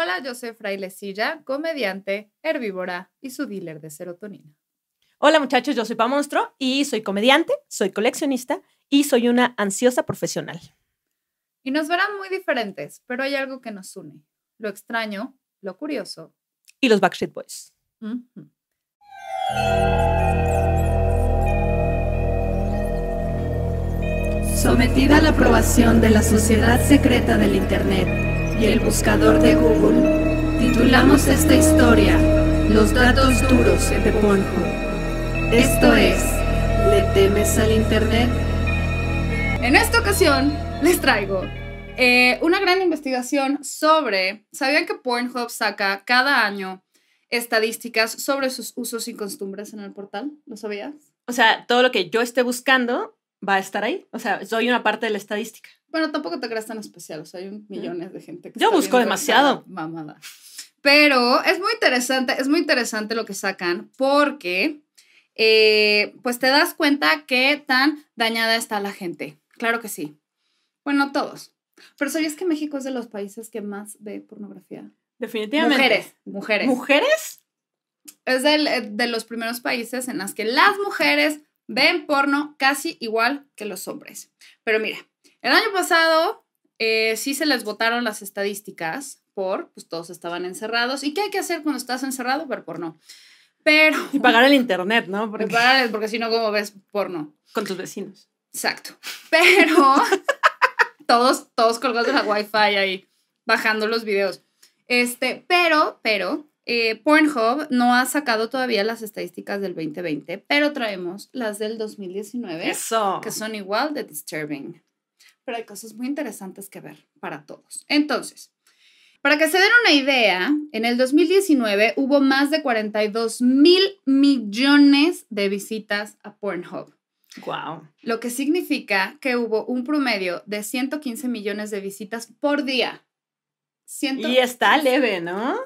Hola, yo soy Frailecilla, comediante, herbívora y su dealer de serotonina. Hola muchachos, yo soy Pa Monstruo y soy comediante, soy coleccionista y soy una ansiosa profesional. Y nos verán muy diferentes, pero hay algo que nos une. Lo extraño, lo curioso. Y los Backstreet Boys. Sometida a la aprobación de la Sociedad Secreta del Internet y el buscador de Google, titulamos esta historia Los datos duros de Pornhub. Esto es, ¿le temes al Internet? En esta ocasión les traigo eh, una gran investigación sobre, ¿sabían que Pornhub saca cada año estadísticas sobre sus usos y costumbres en el portal? ¿Lo sabías? O sea, todo lo que yo esté buscando va a estar ahí. O sea, soy una parte de la estadística. Bueno, tampoco te creas tan especial, o sea, hay millones de gente que Yo busco demasiado. Mamada. Pero es muy interesante, es muy interesante lo que sacan porque eh, pues te das cuenta qué tan dañada está la gente. Claro que sí. Bueno, todos. Pero ¿sabías que México es de los países que más ve pornografía? Definitivamente. Mujeres, mujeres. ¿Mujeres? es del- eh, de los primeros países en las que las mujeres ven porno casi igual que los hombres. Pero mira, el año pasado eh, sí se les votaron las estadísticas por, pues todos estaban encerrados. ¿Y qué hay que hacer cuando estás encerrado? Ver porno. Pero... Y pagar el internet, ¿no? Porque, si no, ¿cómo ves porno? con tus vecinos. Exacto. Pero todos, todos colgados de la wifi ahí, bajando los videos. Este, pero, pero, eh, Pornhub no ha sacado todavía las estadísticas del 2020, pero traemos las del 2019, Eso. que son igual de disturbing. Pero hay cosas muy interesantes que ver para todos. Entonces, para que se den una idea, en el 2019 hubo más de 42 mil millones de visitas a Pornhub Wow. lo que significa que hubo un promedio de 115 millones de visitas por día. Ciento- Y está leve, ¿no?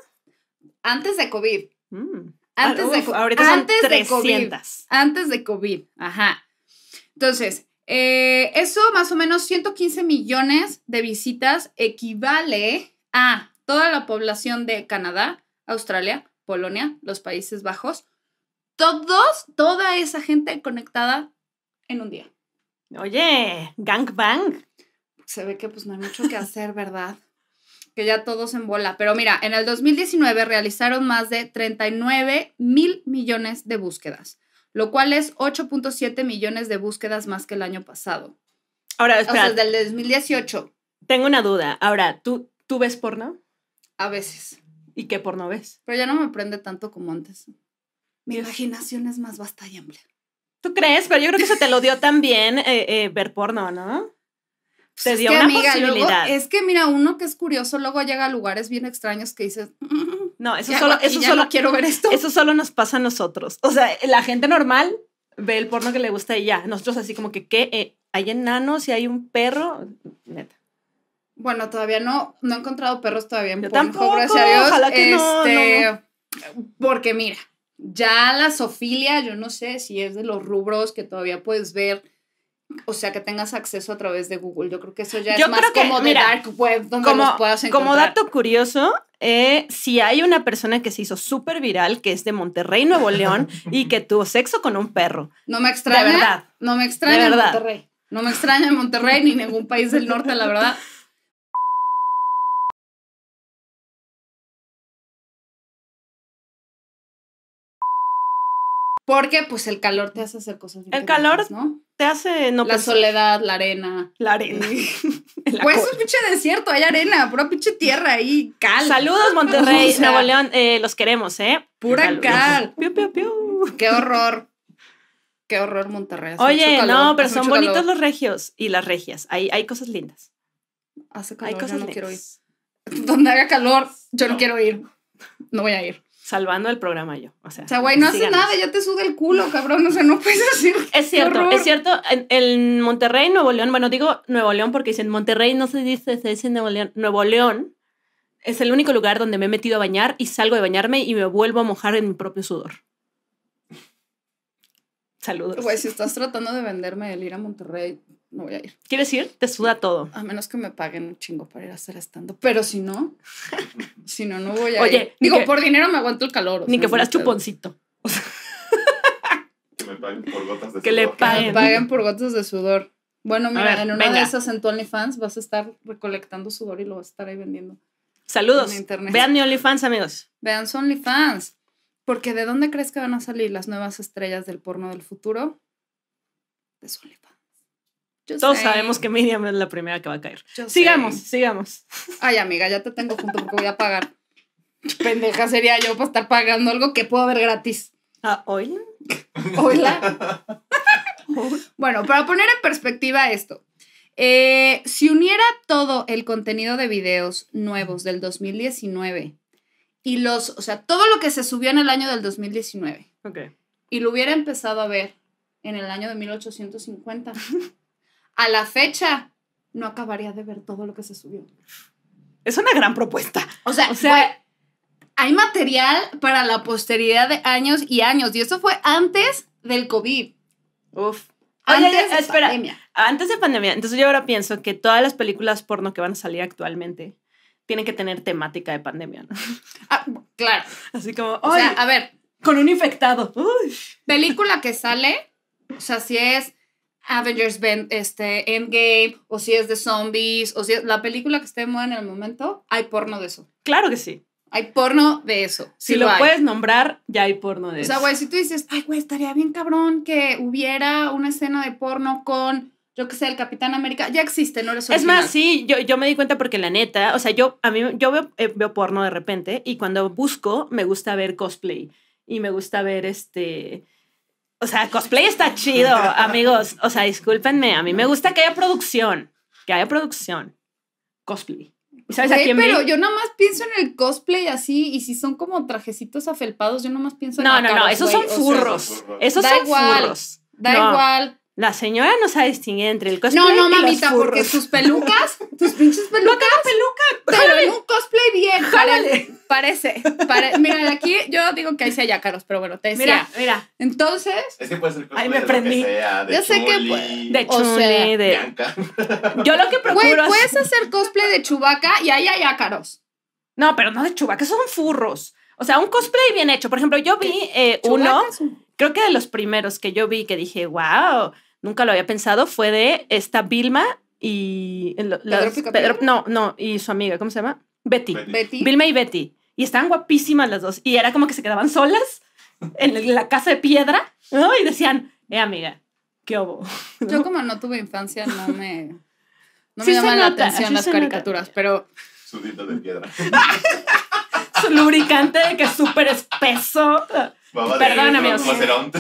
Antes de COVID. Mm. Antes Ah, de uf, co- ahorita son antes de COVID. 300. Antes de COVID. Ajá. Entonces, eh, eso más o menos 115 millones de visitas equivale a toda la población de Canadá, Australia, Polonia, los Países Bajos. Todos, toda esa gente conectada en un día. Oye, gangbang. se ve que pues no hay mucho que hacer, ¿verdad? Que ya todos en bola. Pero mira, en el 2019 realizaron más de 39 mil millones de búsquedas, lo cual es 8.7 millones de búsquedas más que el año pasado. Ahora, O espera, sea, del 2018, tengo una duda. Ahora, ¿tú, ¿tú ves porno? a veces. ¿Y qué porno ves? Pero ya no me prende tanto como antes. Mi Dios. imaginación es más vasta y amplia. ¿Tú crees? Pero yo creo que se te lo dio también eh, eh, ver porno, ¿no? Pues Te es dio que, una amiga, luego- posibilidad. es que mira, uno que es curioso luego llega a lugares bien extraños que dices, "Mm, No, eso ¿qué solo, eso Ya solo, no quiero ver esto. eso solo nos pasa a nosotros. O sea, la gente normal ve el porno que le gusta y ya. Nosotros así como que, ¿qué? Eh, ¿Hay enanos y hay un perro? Neta. Bueno, todavía no, no he encontrado perros todavía en Yo Pornhub, tampoco, gracias a Dios. ojalá que no, Este, Porque mira, ya la sofilia, yo no sé si es de los rubros que todavía puedes ver, o sea, que tengas acceso a través de Google. Yo creo que eso ya Yo es más que, como de mira, dark web, donde Como, los puedas encontrar. como dato curioso, eh, si hay una persona que se hizo súper viral, que es de Monterrey, Nuevo León, y que tuvo sexo con un perro. No me extraña. De verdad. No me extraña De en. Monterrey. No me extraña en Monterrey ni ningún país del norte, la verdad. Porque pues el calor te hace hacer cosas El calor ¿no? Te hace no la pensar- soledad, la arena. La arena. La Pues es un pinche desierto, hay arena, pura pinche tierra ahí, cal. Saludos, Monterrey, O sea, Nuevo León. eh, los queremos, ¿eh? Pura Saludos. cal. Piu, piu, piu. Qué horror. Qué horror Monterrey. hace Oye, calor, no, pero son bonitos calor. los regios y las regias. Hay, hay cosas lindas. Hace Hay calor, yo cosas no quiero ir. lindas. Donde haga calor, yo no quiero ir. No voy a ir. Salvando el programa yo. O sea, O sea, güey, no hace síganos. nada, ya te suda el culo, cabrón. O sea, no puedes decir. Es cierto, es cierto. En, en Monterrey, Nuevo León, bueno, digo Nuevo León porque dicen Monterrey no se dice, se dice Nuevo León. Nuevo León es el único lugar donde me he metido a bañar y salgo de bañarme y me vuelvo a mojar en mi propio sudor. Saludos. Güey, si estás tratando de venderme el ir a Monterrey, no voy a ir. ¿Quieres ir? Te suda todo. A menos que me paguen un chingo para ir a hacer estando. Pero si no, Si no, no voy a Oye, ir. ni Digo, que- por dinero me aguanto el calor. Ni sea, que fueras no chuponcito. Que me paguen por gotas de Que le sudor. Que me paguen. paguen por gotas de sudor. Bueno, mira, ver, en una venga. de esas en tu OnlyFans vas a estar recolectando sudor y lo vas a estar ahí vendiendo. Saludos. En internet. Vean mi OnlyFans, amigos. Vean su OnlyFans. Porque ¿de dónde crees que van a salir las nuevas estrellas del porno del futuro? De OnlyFans. Todos sé, sabemos que Miriam es la primera que va a caer. yo Sigamos, sé. sigamos. Ay, amiga, ya te tengo junto porque voy a pagar. Pendeja sería yo para estar pagando algo que puedo ver gratis. Ah, hoy. Hola. Bueno, para poner en perspectiva esto, eh, si uniera todo el contenido de videos nuevos del 2019 y los, o sea, todo lo que se subió en el año del 2019 Ok. y lo hubiera empezado a ver en el año de 1850, a la fecha no acabaría de ver todo lo que se subió. Es una gran propuesta. O sea, O sea- güey, hay material para la posteridad de años y años y eso fue antes del COVID. Uf. Oye, Antes de espera. pandemia. Antes de pandemia, entonces yo ahora pienso que todas las películas porno que van a salir actualmente tienen que tener temática de pandemia, ¿no? Ah, claro. Así como, O sea, "Ay, a ver, con un infectado. Uy. película que sale, o sea, si es Avengers este, Endgame, o si es de zombies, o si es la película que esté de moda en el momento, hay porno de eso. Claro que sí. Hay porno de eso. Si sí lo puedes nombrar, ya hay porno de O sea, eso. güey, si tú dices, ay, güey, estaría bien cabrón que hubiera una escena de porno con, yo qué sé, el Capitán América, ya existe, no eres Es más, sí, yo, yo me di cuenta porque la neta, o sea, yo, a mí, yo veo, eh, veo porno de repente y cuando busco me gusta ver cosplay y me gusta ver este... O sea, cosplay está chido, amigos. O sea, discúlpenme, a mí me gusta que haya producción, que haya producción. Cosplay. ¿Y sabes a quién pero vi? yo nada más pienso en el cosplay así, y si son como trajecitos afelpados, yo nada más pienso en No, no, no, esos son o sea, furros. son furros. Esos Da son igual. furros. Da No, igual. La señora no sabe distinguir entre el cosplay No, no, y los mamita, porque furros. tus pelucas, tus pinches pelucas. Pero en un cosplay bien, Jálale. parece. Parece. pare- mira, de aquí yo digo que ahí sí hay ácaros, pero bueno, te decía. Mira, mira. Entonces, Es que puede ser Ay, cosplay me de lo prendí. que sea, de Ya sé que De O chule, sea, de... Bianca. Yo lo que procuro güey, es- puedes hacer cosplay de Chubaca y ahí hay ácaros. No, pero no de Chewbacca, son furros. O sea, un cosplay bien hecho. Por ejemplo, yo vi eh, uno, es un- creo que de los primeros que yo vi que dije, wow, nunca lo había pensado, fue de esta Vilma y... las- Picapiedra? no, no, y su amiga, ¿cómo se llama? Betty. Betty. Vilma y Betty. Y estaban guapísimas las dos. Y era como que se quedaban solas en la casa de piedra, ¿no? Y decían, eh, amiga, ¿qué hubo? Yo como no tuve infancia, no me... No me Sí se llaman la atención sí las se nota. caricaturas, pero Sudito de piedra. Su lubricante de que es súper espeso. Baba Perdón, de amigos. rinoceronte.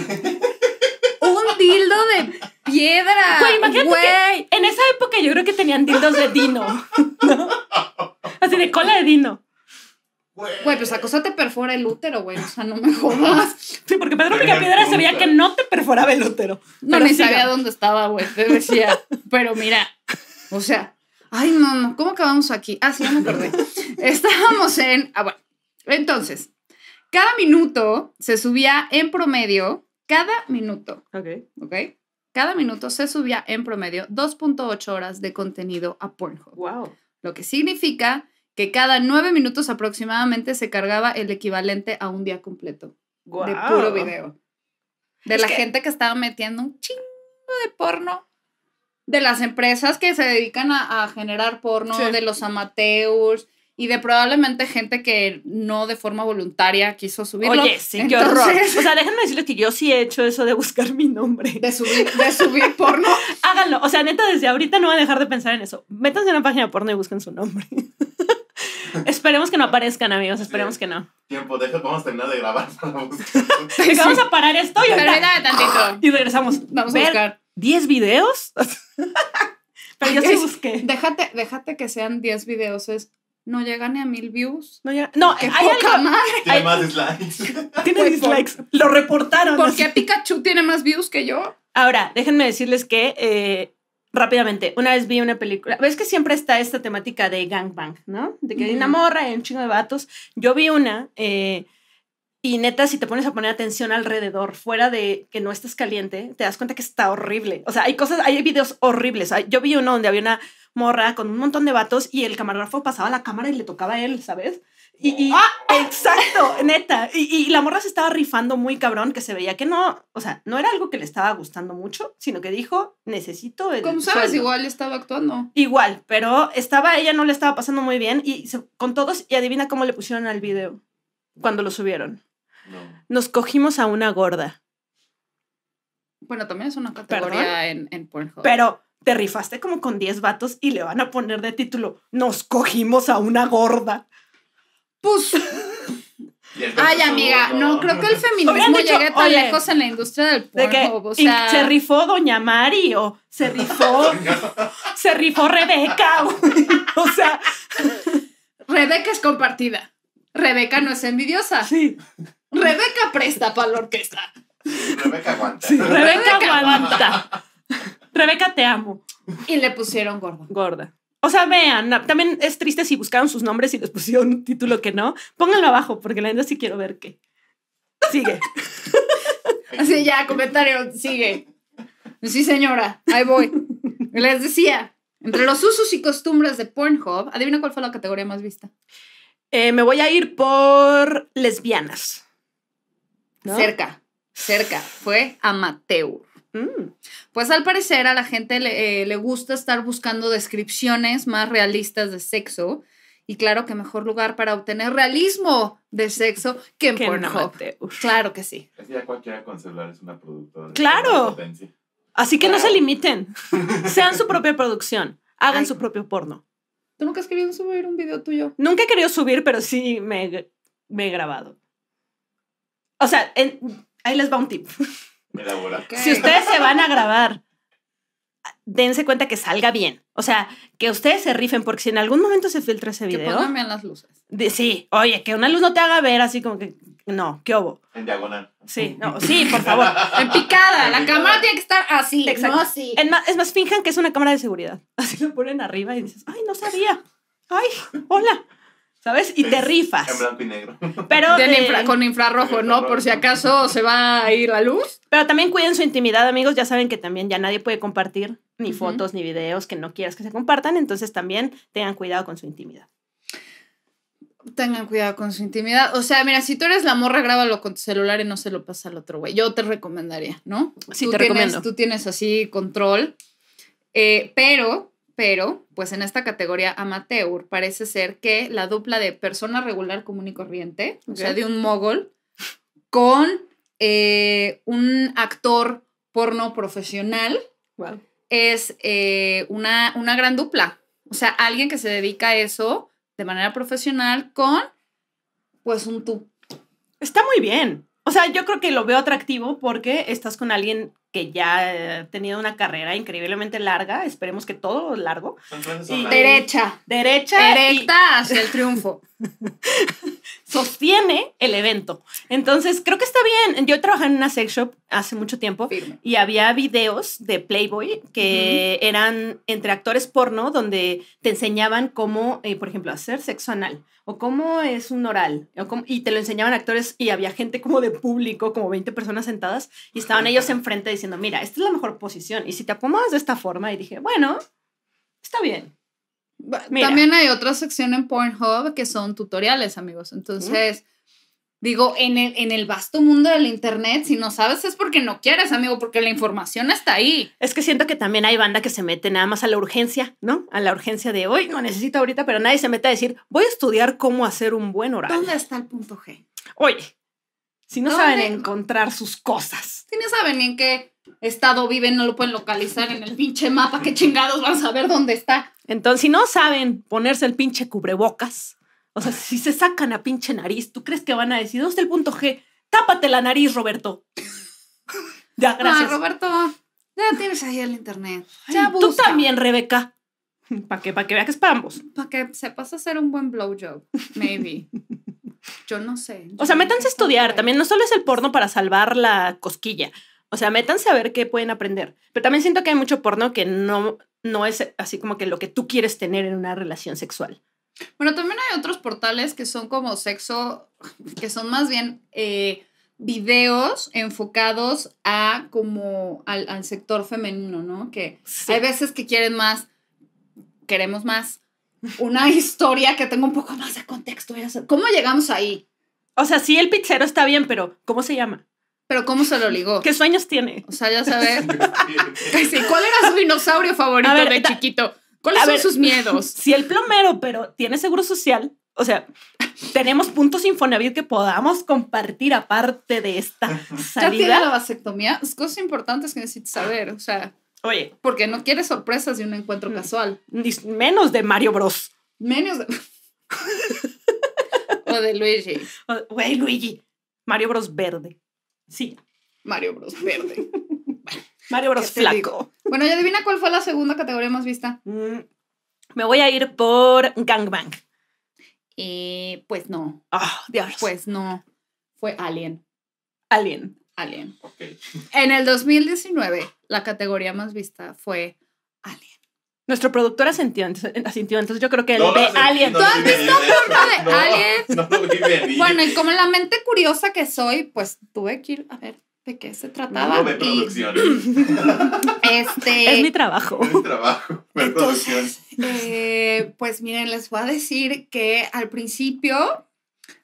un dildo de piedra. Güey, imagínate güey. que en esa época yo creo que tenían dildos de dino. ¿no? Así de cola de dino. Güey, pues la cosa te perfora el útero, güey. O sea, no me jodas. Sí, porque Pedro Tenía Picapiedra sabía que no te perforaba el útero. No, ni siga. sabía dónde estaba, güey. Te decía. Pero mira, o sea, ay, no, no. ¿Cómo acabamos aquí? Ah, sí, ya me acordé. Estábamos en. Ah, bueno. Entonces, cada minuto se subía en promedio, cada minuto, Ok. ¿ok? Cada minuto se subía en promedio 2.8 horas de contenido a Pornhub. Wow. lo que significa que cada nueve minutos aproximadamente se cargaba el equivalente a un día completo de puro video. De Es la que- gente que estaba metiendo un chingo de porno, de las empresas que se dedican a, a generar porno, Sí. de los amateurs y de probablemente gente que no de forma voluntaria quiso subirlo. Oye, sí, qué horror. Entonces, O sea, déjenme decirles que yo sí he hecho eso de buscar mi nombre. De subir, de subir porno. Háganlo. O sea, neta, desde ahorita no van a dejar de pensar en eso. Métanse en una página porno y busquen su nombre. esperemos que no aparezcan, amigos. Esperemos que no. Tiempo, deja, vamos a terminar de grabar para buscar. Así que Vamos a parar esto y, ahorita- tantito. y regresamos. Vamos a buscar. 10 videos. Pero yo sí busqué. Déjate, déjate que sean 10 videos, es, no llega ni a mil views. No, ya- no ¡Qué hay poca algo. madre! Tiene Ay. más dislikes. Tiene por- dislikes. Lo reportaron. ¿Por así. qué Pikachu tiene más views que yo? Ahora, déjenme decirles que eh, rápidamente, una vez vi una película. Ves que siempre está esta temática de gangbang, ¿no? De que hay una morra y un chingo de vatos. Yo vi una. eh, y neta, si te pones a poner atención alrededor, fuera de que no estés caliente, te das cuenta que está horrible. O sea, hay cosas, hay videos horribles. Hay- Yo vi uno donde había una, morra con un montón de vatos y el camarógrafo pasaba la cámara y le tocaba a él, ¿sabes? Y, y- Ah. exacto, neta. Y, y la morra se estaba rifando muy cabrón, que se veía que no, o sea, no era algo que le estaba gustando mucho, sino que dijo, necesito el Como sabes, sueldo". igual estaba actuando. Igual, pero estaba, ella no le estaba pasando muy bien y se- con todos, y adivina cómo le pusieron al video cuando lo subieron. No. Nos cogimos a una gorda, Bueno, también es una categoría en, en Pornhub. pero te rifaste como con 10 vatos y le van a poner de título, nos cogimos a una gorda. Pues, ay, amiga, no creo que el feminismo dicho, llegue tan oye, lejos en la industria del De que. O sea, se rifó Doña Mari o se rifó, se rifó Rebeca. o sea, Rebeca es compartida. Rebeca no es envidiosa. sí, Rebeca presta para la orquesta. Rebeca aguanta. Rebeca aguanta. Rebeca, te amo. Y le pusieron gordo. gorda. O sea, vean, también es triste si buscaron sus nombres y les pusieron un título que no. Pónganlo abajo, porque la neta sí quiero ver qué. Sigue. Así ya, comentario, sigue. Sí, señora, ahí voy. Les decía, entre los usos y costumbres de Pornhub, adivina cuál fue la categoría más vista. Eh, me voy a ir por lesbianas. ¿No? Cerca, cerca. Fue amateur. Mm. Pues al parecer a la gente le, eh, le gusta estar buscando descripciones más realistas de sexo. Y claro que mejor lugar para obtener realismo de sexo que en Pornhub. Claro que sí. Es que ya cualquiera con celular es una productora. de Claro. Así que no se limiten. Sean su propia producción. Hagan Ay. su propio porno. ¿Tú nunca has querido subir un video tuyo? Nunca he querido subir, pero sí me, me he grabado. O sea, en- ahí les va un tip. Si ustedes se van a grabar, dense cuenta que salga bien. O sea, que ustedes se rifen, porque si en algún momento se filtra ese Que video, pongan bien las luces. de- sí, oye, que una luz no te haga ver así como que, no, qué obo. En diagonal. Sí, no, sí, por favor. En picada, la cámara tiene que estar así, Exacto. no así. Es más, es más, finjan que es una cámara de seguridad. Así lo ponen arriba y dices, ay, no sabía. Ay, hola. ¿Sabes? Y te En rifas. blanco y negro. Pero, De eh, infra- con infrarrojo, ¿no? Por si acaso se va a ir la luz. pero también cuiden su intimidad, amigos. Ya saben que también ya nadie puede compartir ni fotos ni videos que no quieras que se compartan. Entonces también tengan cuidado con su intimidad. Tengan cuidado con su intimidad. O sea, mira, si tú eres la morra, grábalo con tu celular y no se lo pasa al otro güey. Yo te recomendaría, ¿no? Sí, tú te tienes, recomiendo. Tú tienes así control. Eh, pero, pero, pues en esta categoría amateur parece ser que la dupla de persona regular común y corriente, o sea, de un mogol, con eh, un actor porno profesional, Wow. es eh, una, una gran dupla. O sea, alguien que se dedica a eso de manera profesional con, pues, un tú. Está muy bien. O sea, yo creo que lo veo atractivo porque estás con alguien que ya eh, ha tenido una carrera increíblemente larga. Esperemos que todo largo. Y Derecha, Derecha. y- hacia el triunfo. sostiene el evento. Entonces, creo que está bien. Yo trabajé en una sex shop hace mucho tiempo Firme. y había videos de Playboy que eran entre actores porno donde te enseñaban cómo, eh, por ejemplo, hacer sexo anal o cómo es un oral o cómo- y te lo enseñaban actores y había gente como de público, como 20 personas sentadas y estaban ellos enfrente diciendo, mira, esta es la mejor posición y si te acomodas de esta forma y dije, bueno, está bien. Mira. También hay otra sección en Pornhub que son tutoriales, amigos. Entonces, digo, en el, en el vasto mundo del Internet, si no sabes es porque no quieres, amigo, porque la información está ahí. Es que siento que también hay banda que se mete nada más a la urgencia, ¿no? A la urgencia de hoy, no necesito ahorita, pero nadie se mete a decir, voy a estudiar cómo hacer un buen oral. ¿Dónde está el punto G? Oye, si no ¿Dónde? saben encontrar sus cosas. Si no saben ni en qué estado viven, no lo pueden localizar en el pinche mapa, qué chingados van a saber dónde está. Entonces, si no saben ponerse el pinche cubrebocas, o sea, si se sacan a pinche nariz, ¿tú crees que van a decir, ¿dónde está el punto G? Tápate la nariz, Roberto. ya, gracias. Ah, Roberto, ya tienes ahí el Internet. Ay, Ya Tú busca. también, Rebeca. Para que, para que vea que es para ambos. Para que sepas hacer un buen blowjob, maybe. Yo no sé. O sea, métanse a estudiar. También no solo es el porno para salvar la cosquilla. O sea, métanse a ver qué pueden aprender. Pero también siento que hay mucho porno que no, no es así como que lo que tú quieres tener en una relación sexual. Bueno, también hay otros portales que son como sexo, que son más bien eh, videos enfocados a como al, al sector femenino, ¿no? Que Sí. hay veces que quieren más queremos más una historia que tenga un poco más de contexto. ¿Cómo llegamos ahí? O sea, sí, el pizzero está bien, pero ¿cómo se llama? Pero ¿cómo se lo ligó? ¿Qué sueños tiene? O sea, ya sabes. Sí, ¿Cuál era su dinosaurio favorito ver, de chiquito? ¿Cuáles a son ver, sus miedos? Si el plomero, pero tiene seguro social, o sea, tenemos puntos Infonavit que podamos compartir aparte de esta ¿Ya tiene la salida. vasectomía? Es cosas importantes que necesitas saber. O sea, Oye, porque no quieres sorpresas de un encuentro Mm. casual. ni menos de Mario Bros. Menos de... o de Luigi. Güey, Luigi. Mario Bros verde. Sí, Mario Bros. Verde. Mario Bros ¿Qué te flaco. digo? Bueno, y adivina cuál fue la segunda categoría más vista. Mm, Me voy a ir por Gangbang. Eh, pues no. Oh, Dios. Pues no. Fue Alien. Alien. Alien. En el 2019, la categoría más vista fue Alien. Nuestro productor asintió, entonces, asintió, entonces yo creo que él No ve Alien. no ¿Tú has visto porno de No, Alien? No lo vi venir. Bueno, y como la mente curiosa que soy, pues tuve que ir a ver de qué se trataba. No ve este. Es mi trabajo. Es mi trabajo. Ver eh, pues miren, les voy a decir que al principio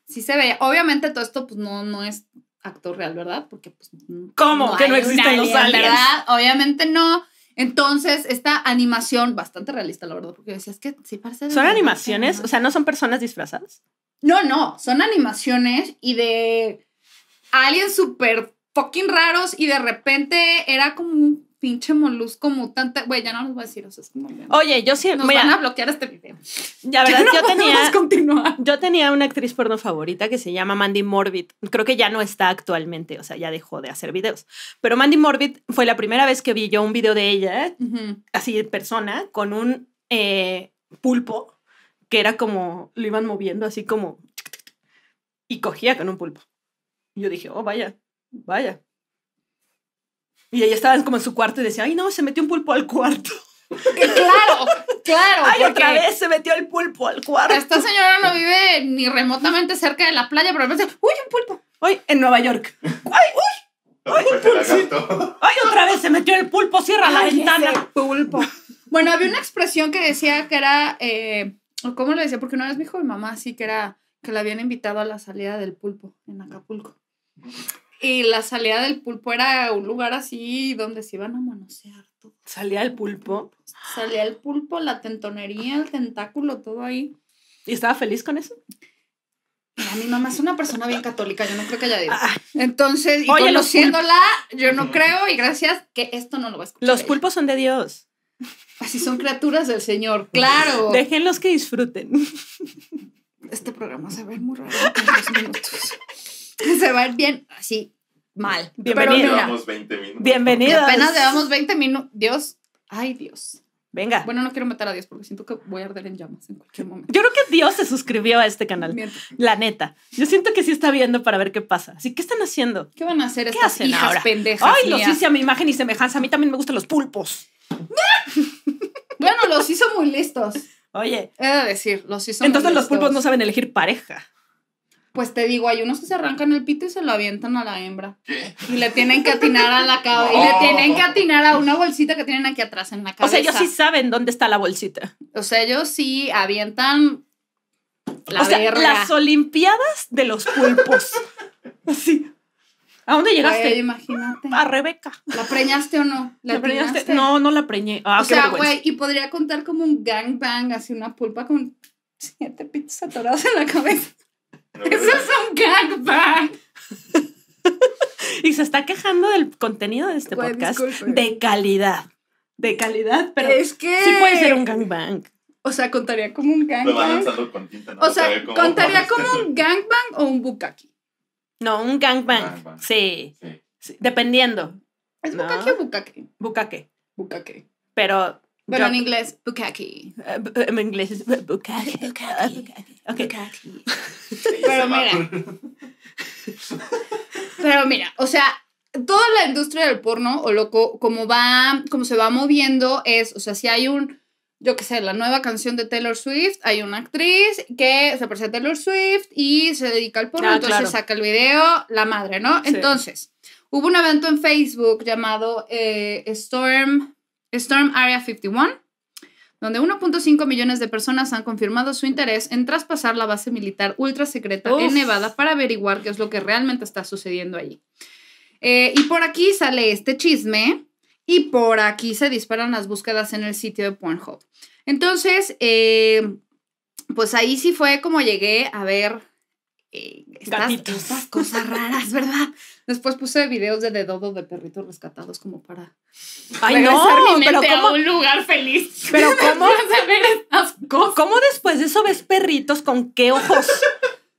sí se veía. Obviamente todo esto pues no, no es actor real, ¿verdad? Porque pues ¿Cómo? Que no existen los aliens. ¿verdad? Obviamente no. Entonces, esta animación bastante realista, la verdad, porque decías que sí parece. ¿Son animaciones? O sea, ¿no son personas disfrazadas? no, no, son animaciones y de aliens súper fucking raros y de repente era como un pinche molusco mutante. Güey, ya no les voy a decir, o sea, es como... Oye, yo sí, Nos mira, van a bloquear este video. la verdad, Ya no yo tenía, continuar. yo tenía una actriz porno favorita que se llama Mandy Morbid. Creo que ya no está actualmente, o sea, ya dejó de hacer videos. Pero Mandy Morbid fue la primera vez que vi yo un video de ella, Ujú. así en persona, con un eh, pulpo que era como, lo iban moviendo así como, y cogía con un pulpo. Y yo dije, oh, vaya, vaya. Y ella estaba como en su cuarto y decía, ay, no, se metió un pulpo al cuarto. Que claro, claro. Ay, otra vez se metió el pulpo al cuarto. Esta señora no vive ni remotamente cerca de la playa, pero a veces, uy, un pulpo. Hoy en Nueva York. Ay, lagarto. Ay, otra vez se metió el pulpo, cierra la Ay, ventana. pulpo. Bueno, había una expresión que decía que era, eh, o ¿cómo le decía? Porque una vez me dijo mi mamá así que era que la habían invitado a la salida del pulpo en Acapulco. Y la salida del pulpo era un lugar así donde se iban a manosear todo. Salía el pulpo Salía el pulpo, la tentonería, el tentáculo, todo ahí. y estaba feliz con eso. Mira, mi mamá es una persona bien católica, yo no creo que haya Dios. Ah, Entonces, y Oye, conociéndola, yo no creo, y gracias que esto no lo va a escuchar. los ella. pulpos son de Dios. Así son criaturas del Señor, claro. Déjenlos que disfruten. Este programa se va a ir muy raro en dos minutos. Se va a ir bien, así, mal. Bienvenido. Llevamos 20 minutos. Bienvenidos. apenas llevamos 20 minutos. Dios, ay Dios. Venga. Bueno, no quiero meter a Dios porque siento que voy a arder en llamas en cualquier momento. Yo creo que Dios se suscribió a este canal. Miento. La neta. Yo siento que sí está viendo para ver qué pasa. Así, ¿qué están haciendo? ¿Qué van a hacer ¿Qué estas hacen hijas ahora? pendejas Ay, los hice a mi imagen y semejanza. A mí también me gustan los pulpos. Bueno, los hizo muy listos. Oye, He de decir, los hizo entonces muy los pulpos no saben elegir pareja. Pues te digo, hay unos que se arrancan el pito y se lo avientan a la hembra. ¿Qué? Y le tienen que atinar a la cabeza. Y le tienen que atinar a una bolsita que tienen aquí atrás en la O cabeza. sea, ellos sí saben dónde está la bolsita. O sea, ellos sí avientan la o sea, verga. las Olimpiadas de los pulpos. Así. ¿A dónde llegaste? Güey, imagínate. A Rebeca. ¿La preñaste o no? ¿La ¿La preñaste? No, no la preñé. Ah, o qué sea, vergüenza. güey, y podría contar como un gangbang, así una pulpa con siete pitos atorados en la cabeza. No, Eso es un gangbang. Y se está quejando del contenido de este podcast disculpe. de calidad. De calidad, pero es que. sí puede ser un gangbang. O sea, contaría como un gangbang. lanzando con tinta. ¿no? O sea, contaría como un gangbang o un bukaki. No, un gangbang. Gangbang. Sí, Sí. sí, dependiendo. ¿Es No. bukaki o bukaki? Bucaque. Bukaki. Pero. Pero yo- en inglés, bukaki. eh, en inglés es bu- bucaque. Bucaque. Ok. Bukaki. Sí, Pero mira. Pero mira, o sea, toda la industria del porno, o lo co- como va, como se va moviendo, es, o sea, si hay un, yo qué sé, la nueva canción de Taylor Swift, hay una actriz que se parece a Taylor Swift y se dedica al porno, Ah, entonces claro. saca el video, la madre, ¿no? Sí. Entonces, hubo un evento en Facebook llamado eh, Storm, Storm Area 51, donde 1.5 millones de personas han confirmado su interés en traspasar la base militar ultra secreta en. Nevada para averiguar qué es lo que realmente está sucediendo allí. Eh, y por aquí sale este chisme y por aquí se disparan las búsquedas en el sitio de Pornhub. Entonces, eh, pues ahí sí fue como llegué a ver eh, estas cosas raras, ¿verdad? Después puse videos de dedodo de perritos rescatados como para Ay, regresar no, mi pero mente a ¿cómo, un lugar feliz. pero cómo, Después de ver estas cosas. cómo después de eso ves perritos con qué ojos?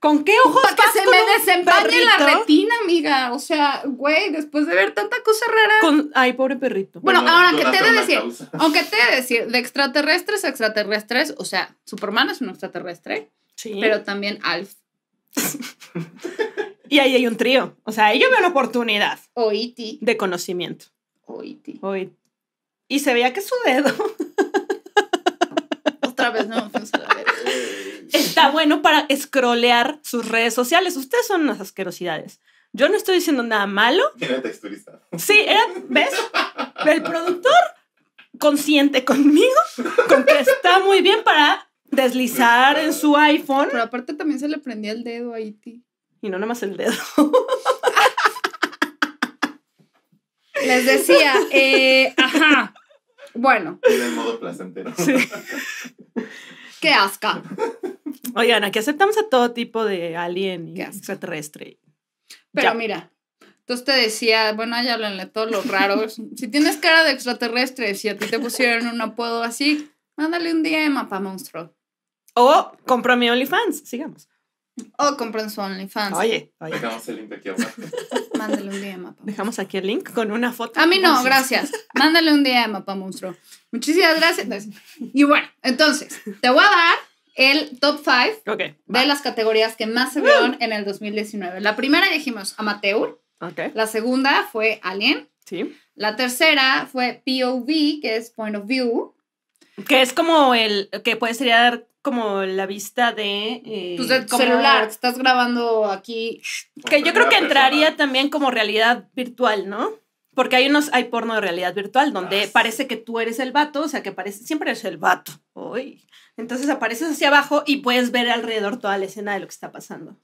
¿Con qué ojos Para que se con me desempañe la retina, amiga. O sea, güey, después de ver tanta cosa rara. Con, ay, pobre perrito. Bueno, Bueno, ahora que donaste te he de decir, causa. aunque te he de decir, de extraterrestres a extraterrestres, o sea, Superman es un extraterrestre, Sí. pero también Alf y ahí hay un trío. O sea, ahí yo veo una oportunidad o E.T. de conocimiento. o E.T. Hoy. Y se veía que su dedo Otra vez no está bueno para scrollear sus redes sociales. Ustedes son unas asquerosidades. Yo no estoy diciendo nada malo. Tiene texturista. Sí, era, ¿ves? El productor consciente conmigo con que está muy bien para deslizar en su iPhone Pero aparte también se le prendía el dedo a E.T. y no nada más el dedo. Les decía, eh, ajá. Bueno, Tiene el modo placentero. Sí. qué asca. Oigan, aquí aceptamos a todo tipo de alien y extraterrestre. Pero Ya. mira, entonces te decía, bueno, ya háblenle todos los raros. si tienes cara de extraterrestre, si a ti te pusieron un apodo así, mándale un DM a Pa Monstruo. O compro mi OnlyFans. Sigamos. O compren su OnlyFans. Oye, oye. Dejamos el link aquí abajo. Mándale un DM a Pa Dejamos aquí el link con una foto. A mí no, gracias. Mándale un DM a Pa Monstruo. Muchísimas gracias. Y bueno, entonces, te voy a dar el top 5 Ok. de las categorías que más se vieron en el 2019. La primera dijimos amateur, Ok. la segunda fue Alien, Sí. la tercera fue POV, que es Point of View, Que es como el. Que puede ser como la vista de. eh, pues tu como- celular, que estás grabando aquí. Que yo creo que entraría persona. también como realidad virtual, ¿no? Porque hay unos, hay porno de realidad virtual donde Ah, parece que tú eres el vato, o sea que parece, siempre eres el vato. Uy. Entonces apareces hacia abajo y puedes ver alrededor toda la escena de lo que está pasando.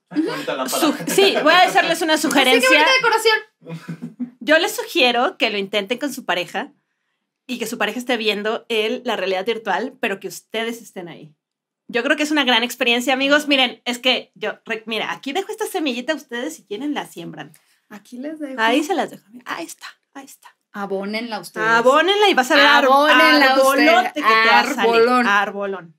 Su- sí, voy a hacerles una que sugerencia. bonita decoración. Yo les sugiero que lo intenten con su pareja y que su pareja esté viendo el, la realidad virtual, pero que ustedes estén ahí. Yo creo que es una gran experiencia, amigos. Miren, es que yo, mira, aquí dejo esta semillita, ustedes si quieren la siembran. Aquí les dejo. Ahí se las dejo. Ahí está, ahí está. Abónenla ustedes. Abónenla y vas a ver Abónenla arbolote que te va a salir. arbolón.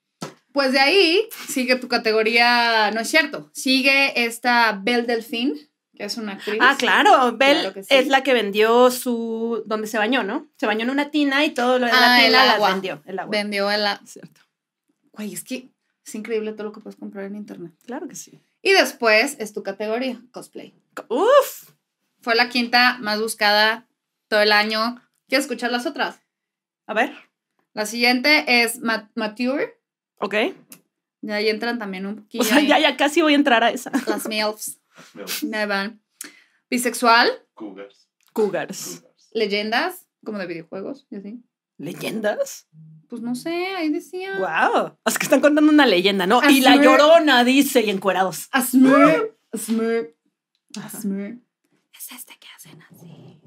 Pues de ahí sigue tu categoría, no es cierto, sigue esta Belle Delphine, que es una actriz. Ah, claro. Belle Claro que sí. es la que vendió su. donde se bañó, ¿no? Se bañó en una tina y todo lo de la Ah, tina agua. vendió. El agua. Vendió el... a- Cierto. Güey, es que es increíble todo lo que puedes comprar en internet. Claro que sí. Y después es tu categoría, cosplay. Uf. Fue la quinta más buscada todo el año. ¿Quieres escuchar las otras? A ver. La siguiente es ma- Mature. Ok. De ahí entran también un poquillo O sea, ya, ya casi voy a entrar a esa. las MILFs. Me van. Bisexual, Cougars. Cougars. Cougars. leyendas, como de videojuegos y así. ¿Leyendas? Pues no sé, ahí decía. ¡Wow! Es que están contando una leyenda, ¿no? Y la llorona dice y encuerados. Asmur. Asmur. Asmur. Es este que hacen así.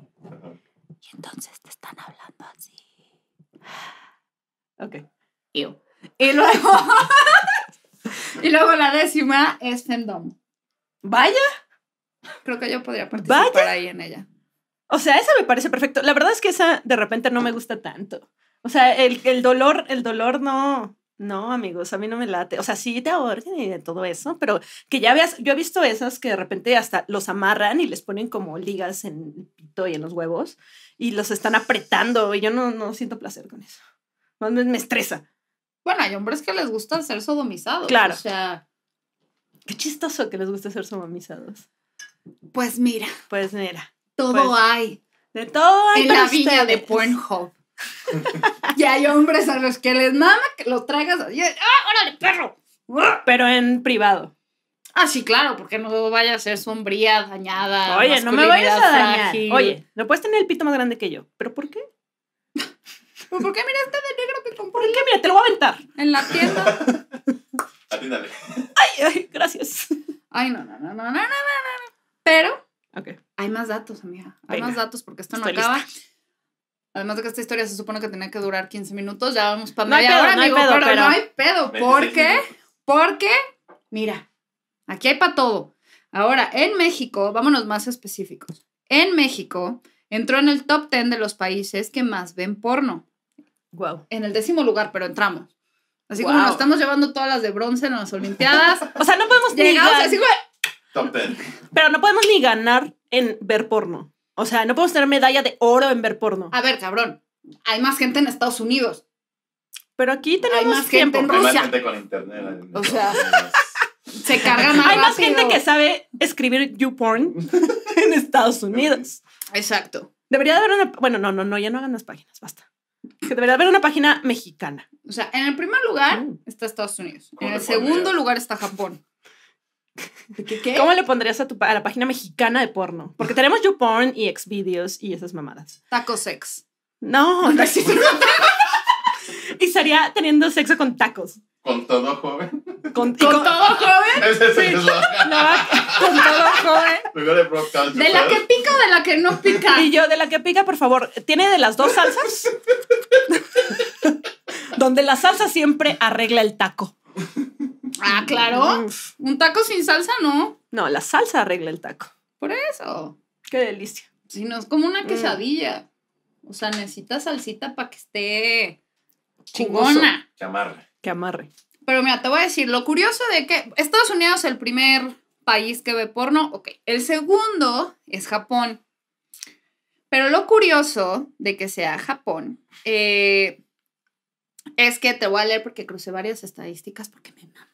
Y entonces te están hablando así. Ok. Ew. Y luego. y luego la décima es Fandom. Vaya. Creo que yo podría participar Vaya. ahí en ella. O sea, esa me parece perfecto. La verdad es que esa de repente no me gusta tanto. O sea, el, el dolor, el dolor no. No, amigos, a mí no me late. O sea, sí te ahorcan y de todo eso, pero que ya veas, yo he visto esas que de repente hasta los amarran y les ponen como ligas en el pito y en los huevos y los están apretando y yo no, no siento placer con eso. Más me, me estresa. Bueno, hay hombres que les gusta ser sodomizados. Claro. O sea, Qué chistoso que les guste ser sodomizados. pues mira, Pues mira, todo Pues, hay de todo hay en la viña de. Pornhub. y hay hombres a los que les mama que lo traigas así. ¡Ah, órale, perro! Pero en privado. Ah, sí, claro, porque no vaya a ser sombría, dañada. Oye, no me vayas a dañar. frágil. Oye, no puedes tener el pito más grande que yo. ¿Pero por qué? ¿Pero por qué mira este de negro que compré ¿Por qué? Mira, te lo voy a aventar. en la tienda? Atínale. Ay, ay, gracias. Ay, no, no, no, no, no, no, no, no. Pero Ok. hay más datos, amiga. Hay Venga. más datos porque esto no Estoy acaba. Además de que esta historia se supone que tenía que durar 15 minutos, ya vamos para No media pedo, hora, no hay amigo, pedo, pero, pero- no hay pedo. 26 ¿Por qué? Porque, mira, aquí hay para todo. Ahora, en México, vámonos más específicos. En México, entró en el top 10 de los países que más ven porno. Wow. En el décimo lugar, pero entramos. Así como nos estamos llevando todas las de bronce en las Olimpiadas. O sea, no podemos ni llegamos gan- así como... Top 10. pero no podemos ni ganar en ver porno. O sea, no podemos tener medalla de oro en ver porno. A ver, cabrón. Hay más gente en Estados Unidos. Pero aquí tenemos más gente tiempo. en Hay más Rusia. gente con internet. O sea, Se carga más Hay más rápido. gente que sabe escribir YouPorn en Estados Unidos. Exacto. Debería de haber una. Bueno, no, no, no, ya no hagan las páginas, basta. Que debería haber una página mexicana. O sea, en el primer lugar Mm. está Estados Unidos. En ¿Cómo el segundo pondrías? lugar está Japón. ¿Qué? qué? ¿Cómo le pondrías a, tu, a la página mexicana de porno? Porque tenemos YouPorn y Xvideos y esas mamadas. Taco sex. No, no existe. y estaría teniendo sexo con tacos. Con todo joven. Con, Con con- todo joven. Ese es el eslogan. no, con todo joven. De la que pica o de la que no pica. Y yo, de la que pica, por favor, ¿tiene de las dos salsas? Donde la salsa siempre arregla el taco. Ah, claro. Uf. Un taco sin salsa, no. No, la salsa arregla el taco. Por eso. Qué delicia. Si no es como una Mm. quesadilla. O sea, necesitas salsita para que esté chingona. Chamarra. Que amarre. Pero mira, te voy a decir, lo curioso de que Estados Unidos es el primer país que ve porno, ok. El segundo es Japón. Pero lo curioso de que sea Japón eh, es que te voy a leer porque crucé varias estadísticas porque me maman.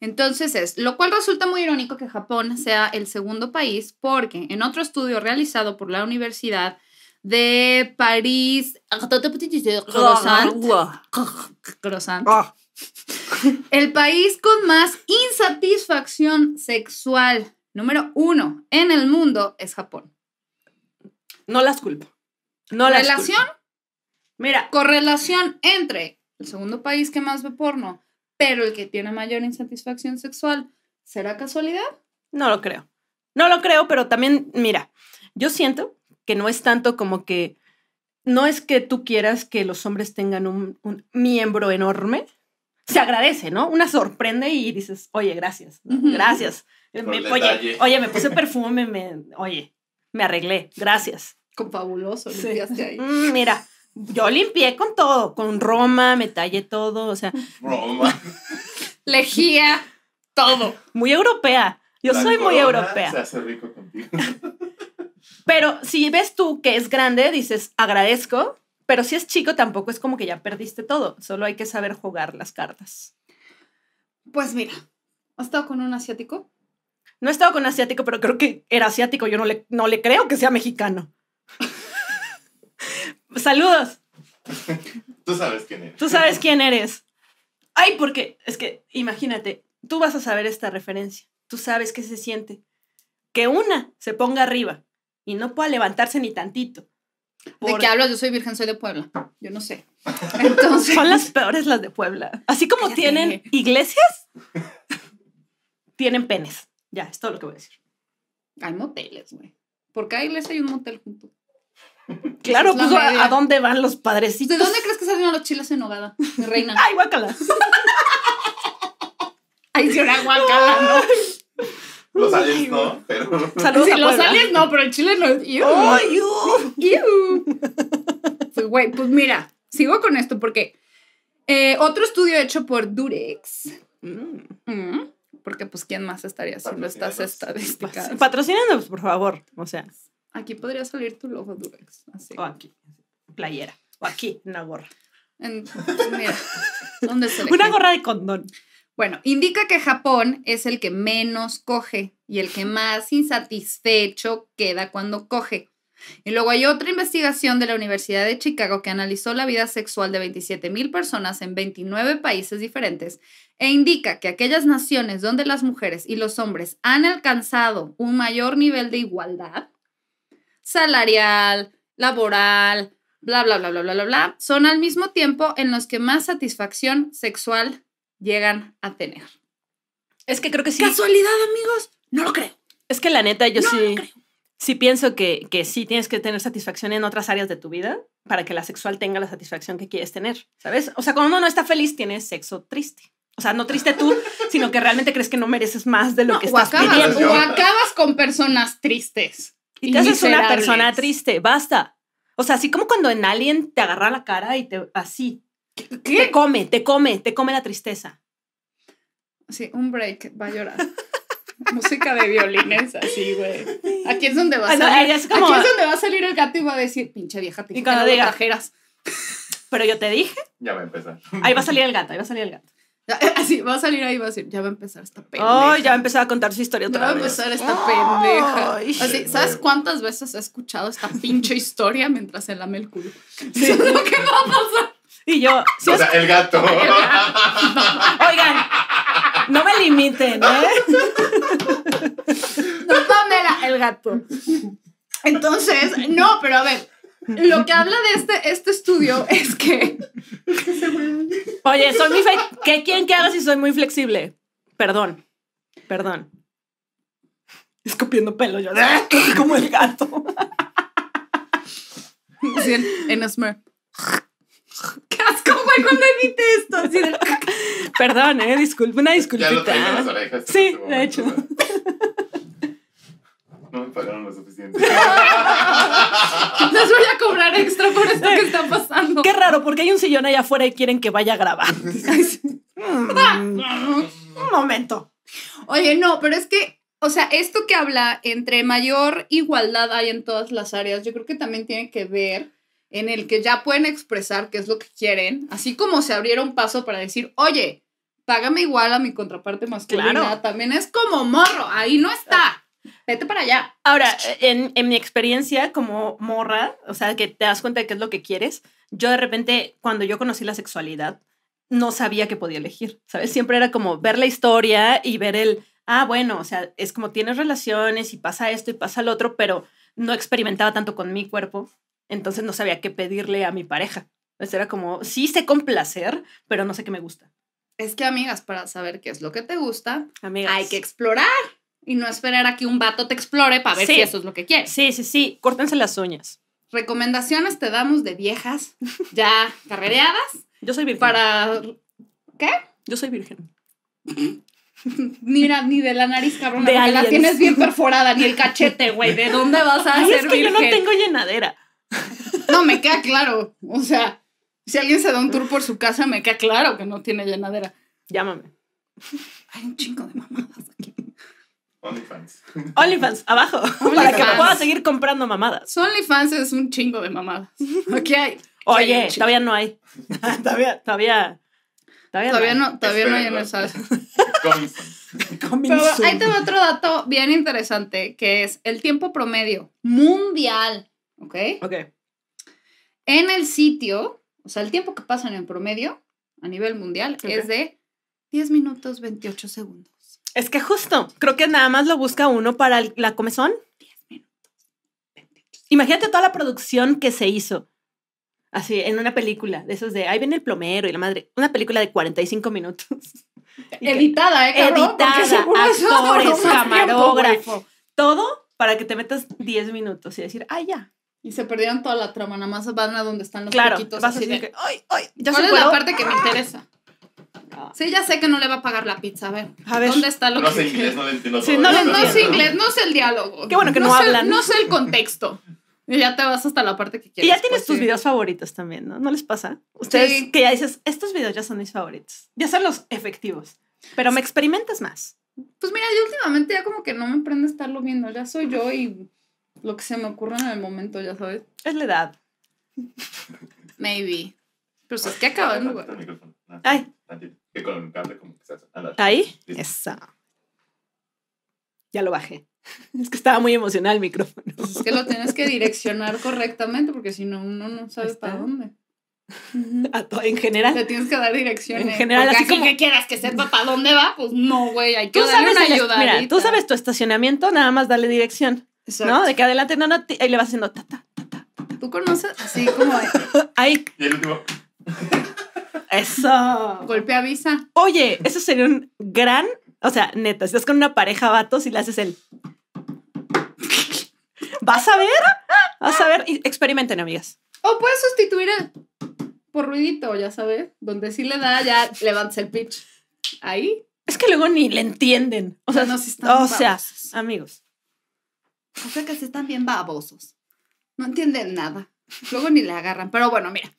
Entonces es, lo cual resulta muy irónico que Japón sea el segundo país porque en otro estudio realizado por la Universidad de París, Croissant, Croissant, Ah, el país con más insatisfacción sexual número uno en el mundo es Japón. no las culpo. No las Relación, culpo. Mira, correlación entre el segundo país que más ve porno, pero el que tiene mayor insatisfacción sexual. ¿Será casualidad? no lo creo. No lo creo, pero también, mira, yo siento que no es tanto como que. No es que tú quieras que los hombres tengan un, un miembro enorme. Se agradece, ¿no? Una sorprende y dices, oye, gracias. Gracias. Me- el oye, oye, me puse perfume, me, oye, me arreglé. Gracias. Con fabuloso, Sí. limpiaste ahí. Mm, mira, yo limpié con todo, con Roma, me tallé todo, o sea, Broma. Lejía, todo. muy europea. Yo La soy muy europea. Se hace rico contigo. Pero si ves tú que es grande, dices, agradezco. Pero si es chico, tampoco es como que ya perdiste todo. Solo hay que saber jugar las cartas. Pues mira, ¿has estado con un asiático? No he estado con asiático, pero creo que era asiático. Yo no le, no le creo que sea mexicano. Saludos. Tú sabes quién eres. Tú sabes quién eres. Ay, porque es que imagínate, tú vas a saber esta referencia. Tú sabes qué se siente. Que una se ponga arriba y no pueda levantarse ni tantito. ¿De qué hablas? Yo soy virgen, soy de Puebla. Yo no sé. Entonces. Son las peores las de Puebla. Así como Cállate. tienen iglesias, tienen penes. Ya, es todo lo que voy a decir. Hay moteles, güey. ¿Por hay iglesia y un motel junto? Claro, es la pues ¿a- media. ¿a dónde van los ¿De padrecitos? dónde crees que salieron los chiles en nogada, mi reina? Ay, guácala. Ahí sí una guacala, ¿no? Los aliens no, pero. Saludos Si a los aliens no, pero el chile no. ¡Iu! Pues, güey, pues mira, sigo con esto porque eh, otro estudio hecho por Durex, Mm. mm, porque pues quién más estaría haciendo estas estadísticas. Patrocínanos, por favor. O sea, Aquí podría salir tu logo Durex, así. o aquí, playera. O aquí, una gorra. En- pues, mira, ¿dónde se Una gorra de condón. Bueno, indica que Japón es el que menos coge y el que más insatisfecho queda cuando coge. Y luego hay otra investigación de la Universidad de Chicago que analizó la vida sexual de 27 mil personas en 29 países diferentes e indica que aquellas naciones donde las mujeres y los hombres han alcanzado un mayor nivel de igualdad salarial, laboral, bla, bla, bla, bla, bla, bla, bla, son al mismo tiempo en los que más satisfacción sexual llegan a tener. Es que creo que sí. ¿Casualidad, amigos? No lo creo. Es que la neta, yo No, sí, sí pienso que, que sí tienes que tener satisfacción en otras áreas de tu vida para que la sexual tenga la satisfacción que quieres tener, ¿sabes? O sea, cuando uno no está feliz, tienes sexo triste. O sea, no triste tú, sino que realmente crees que no mereces más de lo No, que o, estás acabas, pidiendo. o acabas con personas tristes. Y te haces una persona triste, basta. O sea, así como cuando en Alien te agarra la cara y te así, te ¿Qué? come, te come, te come la tristeza. Sí, un break, va a llorar. Música de violines, así, güey. Aquí es donde va a Ah, no, salir. ahí es como- Aquí es donde va a salir el gato y va a decir, pinche vieja, te Y cuando no diga- trajeras. Pero yo te dije, Ya va a empezar. ahí va a salir el gato, ahí va a salir el gato. Así, va a salir ahí y va a decir, ya va a empezar esta pendeja. Oh, ya va a empezar a contar su historia Ya otra va a vez. empezar esta Ay. pendeja. Así, Sí, ¿sabes cuántas veces he escuchado esta pinche historia mientras se lame el culo? Eso es lo que va a pasar. Y yo, sí, o es- sea, el gato. oigan, no me limiten, ¿eh? No, Pamela, el gato. Entonces, no, pero a ver, lo que habla de este, este estudio es que Oye, soy muy fe- ¿Qué quieren que haga si soy muy flexible? Perdón, perdón. Escupiendo pelo yo. Como el gato. Sí, en, en Smer. Qué asco, güey, cuando edite esto. Así de... Perdón, eh, disculpe, una Ya lo traigo en las disculpita. orejas. en Sí, de hecho. No me pagaron lo suficiente. Les voy a cobrar extra por esto que está pasando. Qué raro, porque hay un sillón allá afuera y quieren que vaya a grabar. Mm, un momento. Oye, no, pero es que, o sea, esto que habla entre mayor igualdad hay en todas las áreas, yo creo que también tiene que ver en el que ya pueden expresar qué es lo que quieren, así como se abrieron paso para decir, oye, págame igual a mi contraparte masculina, Claro. también es como morro, ahí no está, vete para allá. Ahora, en, en mi experiencia como morra, o sea, que te das cuenta de qué es lo que quieres, yo de repente, cuando yo conocí la sexualidad, no sabía que podía elegir, ¿sabes? Siempre era como ver la historia y ver el, ah, bueno, o sea, es como tienes relaciones y pasa esto y pasa lo otro, pero no experimentaba tanto con mi cuerpo, entonces no sabía qué pedirle a mi pareja. Entonces era como, sí sé complacer, pero no sé qué me gusta. Es que, amigas, para saber qué es lo que te gusta, Amigas. hay que explorar y no esperar a que un vato te explore para ver Sí. si eso es lo que quieres. Sí, sí, sí, córtense las uñas. Recomendaciones te damos de viejas ya carrereadas Yo soy virgen. para Yo soy virgen. Mira, ni de la nariz, cabrón. De porque la tienes bien perforada, ni el cachete, güey. ¿De dónde vas a Ay, ser es que yo no tengo llenadera. No, me queda claro. O sea, si alguien se da un tour por su casa, me queda claro que no tiene llenadera. Llámame. Hay un chingo de mamadas aquí. OnlyFans. OnlyFans, abajo. para que OnlyFans. pueda seguir comprando mamadas. OnlyFans es un chingo de mamadas. Aquí hay. Oye, hay todavía no hay. todavía, todavía. Todavía, Todavía hay. no, todavía no hay en el ¿no? Pero ahí te va otro dato bien interesante, que es el tiempo promedio mundial, ¿ok? Ok. En el sitio, o sea, el tiempo que pasan en promedio a nivel mundial es de 10 minutos 28 segundos. Es que justo, creo que nada más lo busca uno para el- la comezón. 10 minutos. 28 Imagínate toda la producción que se hizo. Así, en una película, de esos de, ahí viene el plomero y la madre. Una película de 45 minutos. Editada, ¿eh, cabrón? Editada, actores, tiempo, camarógrafo. Todo para que te metas 10 minutos y decir, ah, ya. Y se perdieron toda la trama, nada más van a donde están los Claro, piquitos vas así así de, que, ay, ay, ya ¿Cuál se es la puedo? parte que me interesa? Sí, ya sé que no le va a pagar la pizza, a ver. A ver. ¿Dónde está lo No que sé inglés, no le entiendo Sí, no No, no sé entiendo. inglés, no sé el diálogo. Qué bueno que no sé- hablan. No sé el contexto. Y ya te vas hasta la parte que Y quieres. ya tienes pues, tus sí. videos favoritos también, ¿no? ¿No les pasa? Ustedes Sí. que ya dices, estos videos ya son mis favoritos. Ya son los efectivos. Pero me experimentas más. Pues mira, yo últimamente ya como que no me prende estarlo viendo. Ya soy yo y lo que se me ocurre en el momento, ya sabes. Es la edad. Maybe. Pero es que acabando, güey. Ay. Que con el cable como que se hace. ¿Ahí? Listo. Esa. Ya lo bajé. Es que estaba muy emocional el micrófono. Pues es que lo tienes que direccionar correctamente porque si no, uno no sabe Está. para dónde. A en general. Le tienes que dar direcciones. En general, así aquí como- que quieras que sepa para dónde va, pues no, güey. Hay que Tú darle una ayuda. mira, tú sabes tu estacionamiento, nada más dale dirección, ¿no? De que adelante, no, no, ahí le vas haciendo ta, ta, ta, ta, ¿Tú conoces? Así como Ahí, Y el último. eso. golpea visa. Oye, eso sería un gran, o sea, neta, si estás con una pareja vatos y le haces el... ¿Vas a ver? Vas a ver. Y experimenten, amigas. O puedes sustituir el por ruidito, ya sabes, donde sí le da, ya levantas el pitch. Ahí. Es que luego ni le entienden. O sea, Bueno, sí están o sea, amigos. O sea que sí están bien babosos. No entienden nada. Luego ni le agarran. Pero bueno, mira.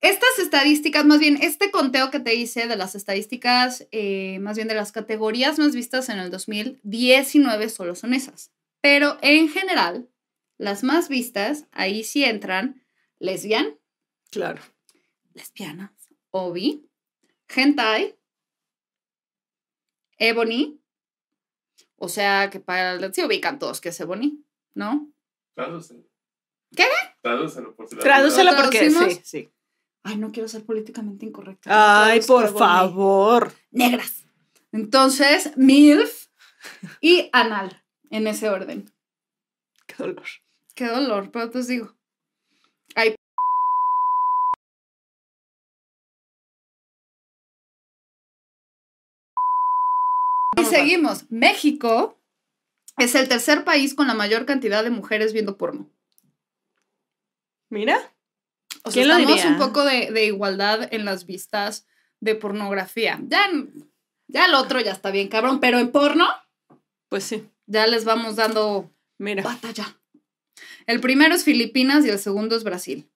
Estas estadísticas, más bien este conteo que te hice de las estadísticas, eh, más bien de las categorías más vistas en el 2019 solo son esas. Pero en general, las más vistas, ahí sí entran lesbian, Claro. lesbianas, obi, hentai, ebony, o sea que para sí ubican todos que es ebony, ¿no? Tradúcelo. ¿Qué? Tradúcelo por si la Tradúcelo ¿Lo porque sí, sí. Ay, no quiero ser políticamente incorrecta. Ay, por ebony. favor. Negras. Entonces, MILF y anal, en ese orden. Qué dolor. Qué dolor, pero pues digo. Ay. Y seguimos. México es el tercer país con la mayor cantidad de mujeres viendo porno. Mira. O sea, ¿Quién lo estamos diría? un poco de, de igualdad en las vistas de pornografía. Ya, ya el otro ya está bien cabrón, pero en porno Pues sí. ya les vamos dando Mira. batalla. El primero es Filipinas y el segundo es Brasil.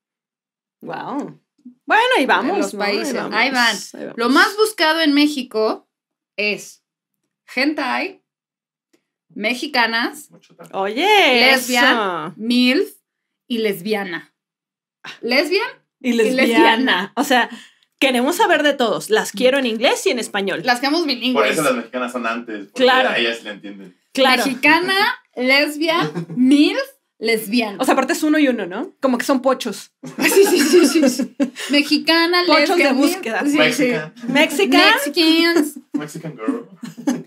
Wow. Bueno, ahí vamos. los ¿no? países. vamos, Ahí van. ahí vamos. Lo más buscado en México es hentai, mexicanas. Oye. Lesbian. eso. milf y lesbiana. ¿Lesbian? Y lesbiana. lesbiana. O sea, queremos saber de todos. Las quiero en inglés y en español. Las que hemos Por bilingües. eso las mexicanas son antes. porque Claro. A ellas le entienden. Claro. Mexicana, lesbian, milf, lesbiana. O sea, aparte es uno y uno, ¿no? Como que son pochos. sí, sí, sí, sí, sí. Mexicana, Pochos de búsqueda. sí, sí. Mexican. Mexican, Mexicans. Mexican girl.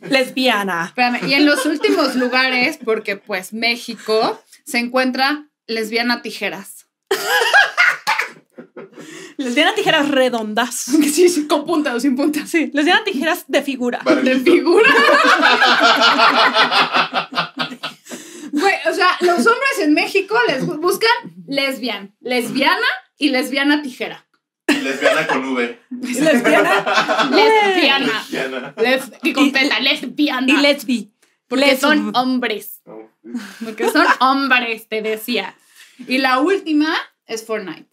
lesbiana. Espérame, y en los últimos lugares, porque pues México se encuentra lesbiana tijeras. Lesbiana tijeras redondas. Sí, sí, con punta o sin punta. Sí, lesbiana tijeras de figura. De figura. Güey, o sea, los hombres en México les bu- buscan lesbian, lesbiana y lesbiana tijera. Y lesbiana con V. Lesbiana. Lesbiana. Lesbiana. Les, y completa, lesbiana. Y lesbi. porque lesb. son hombres. No. Porque son hombres, te decía. Y la última es Fortnite.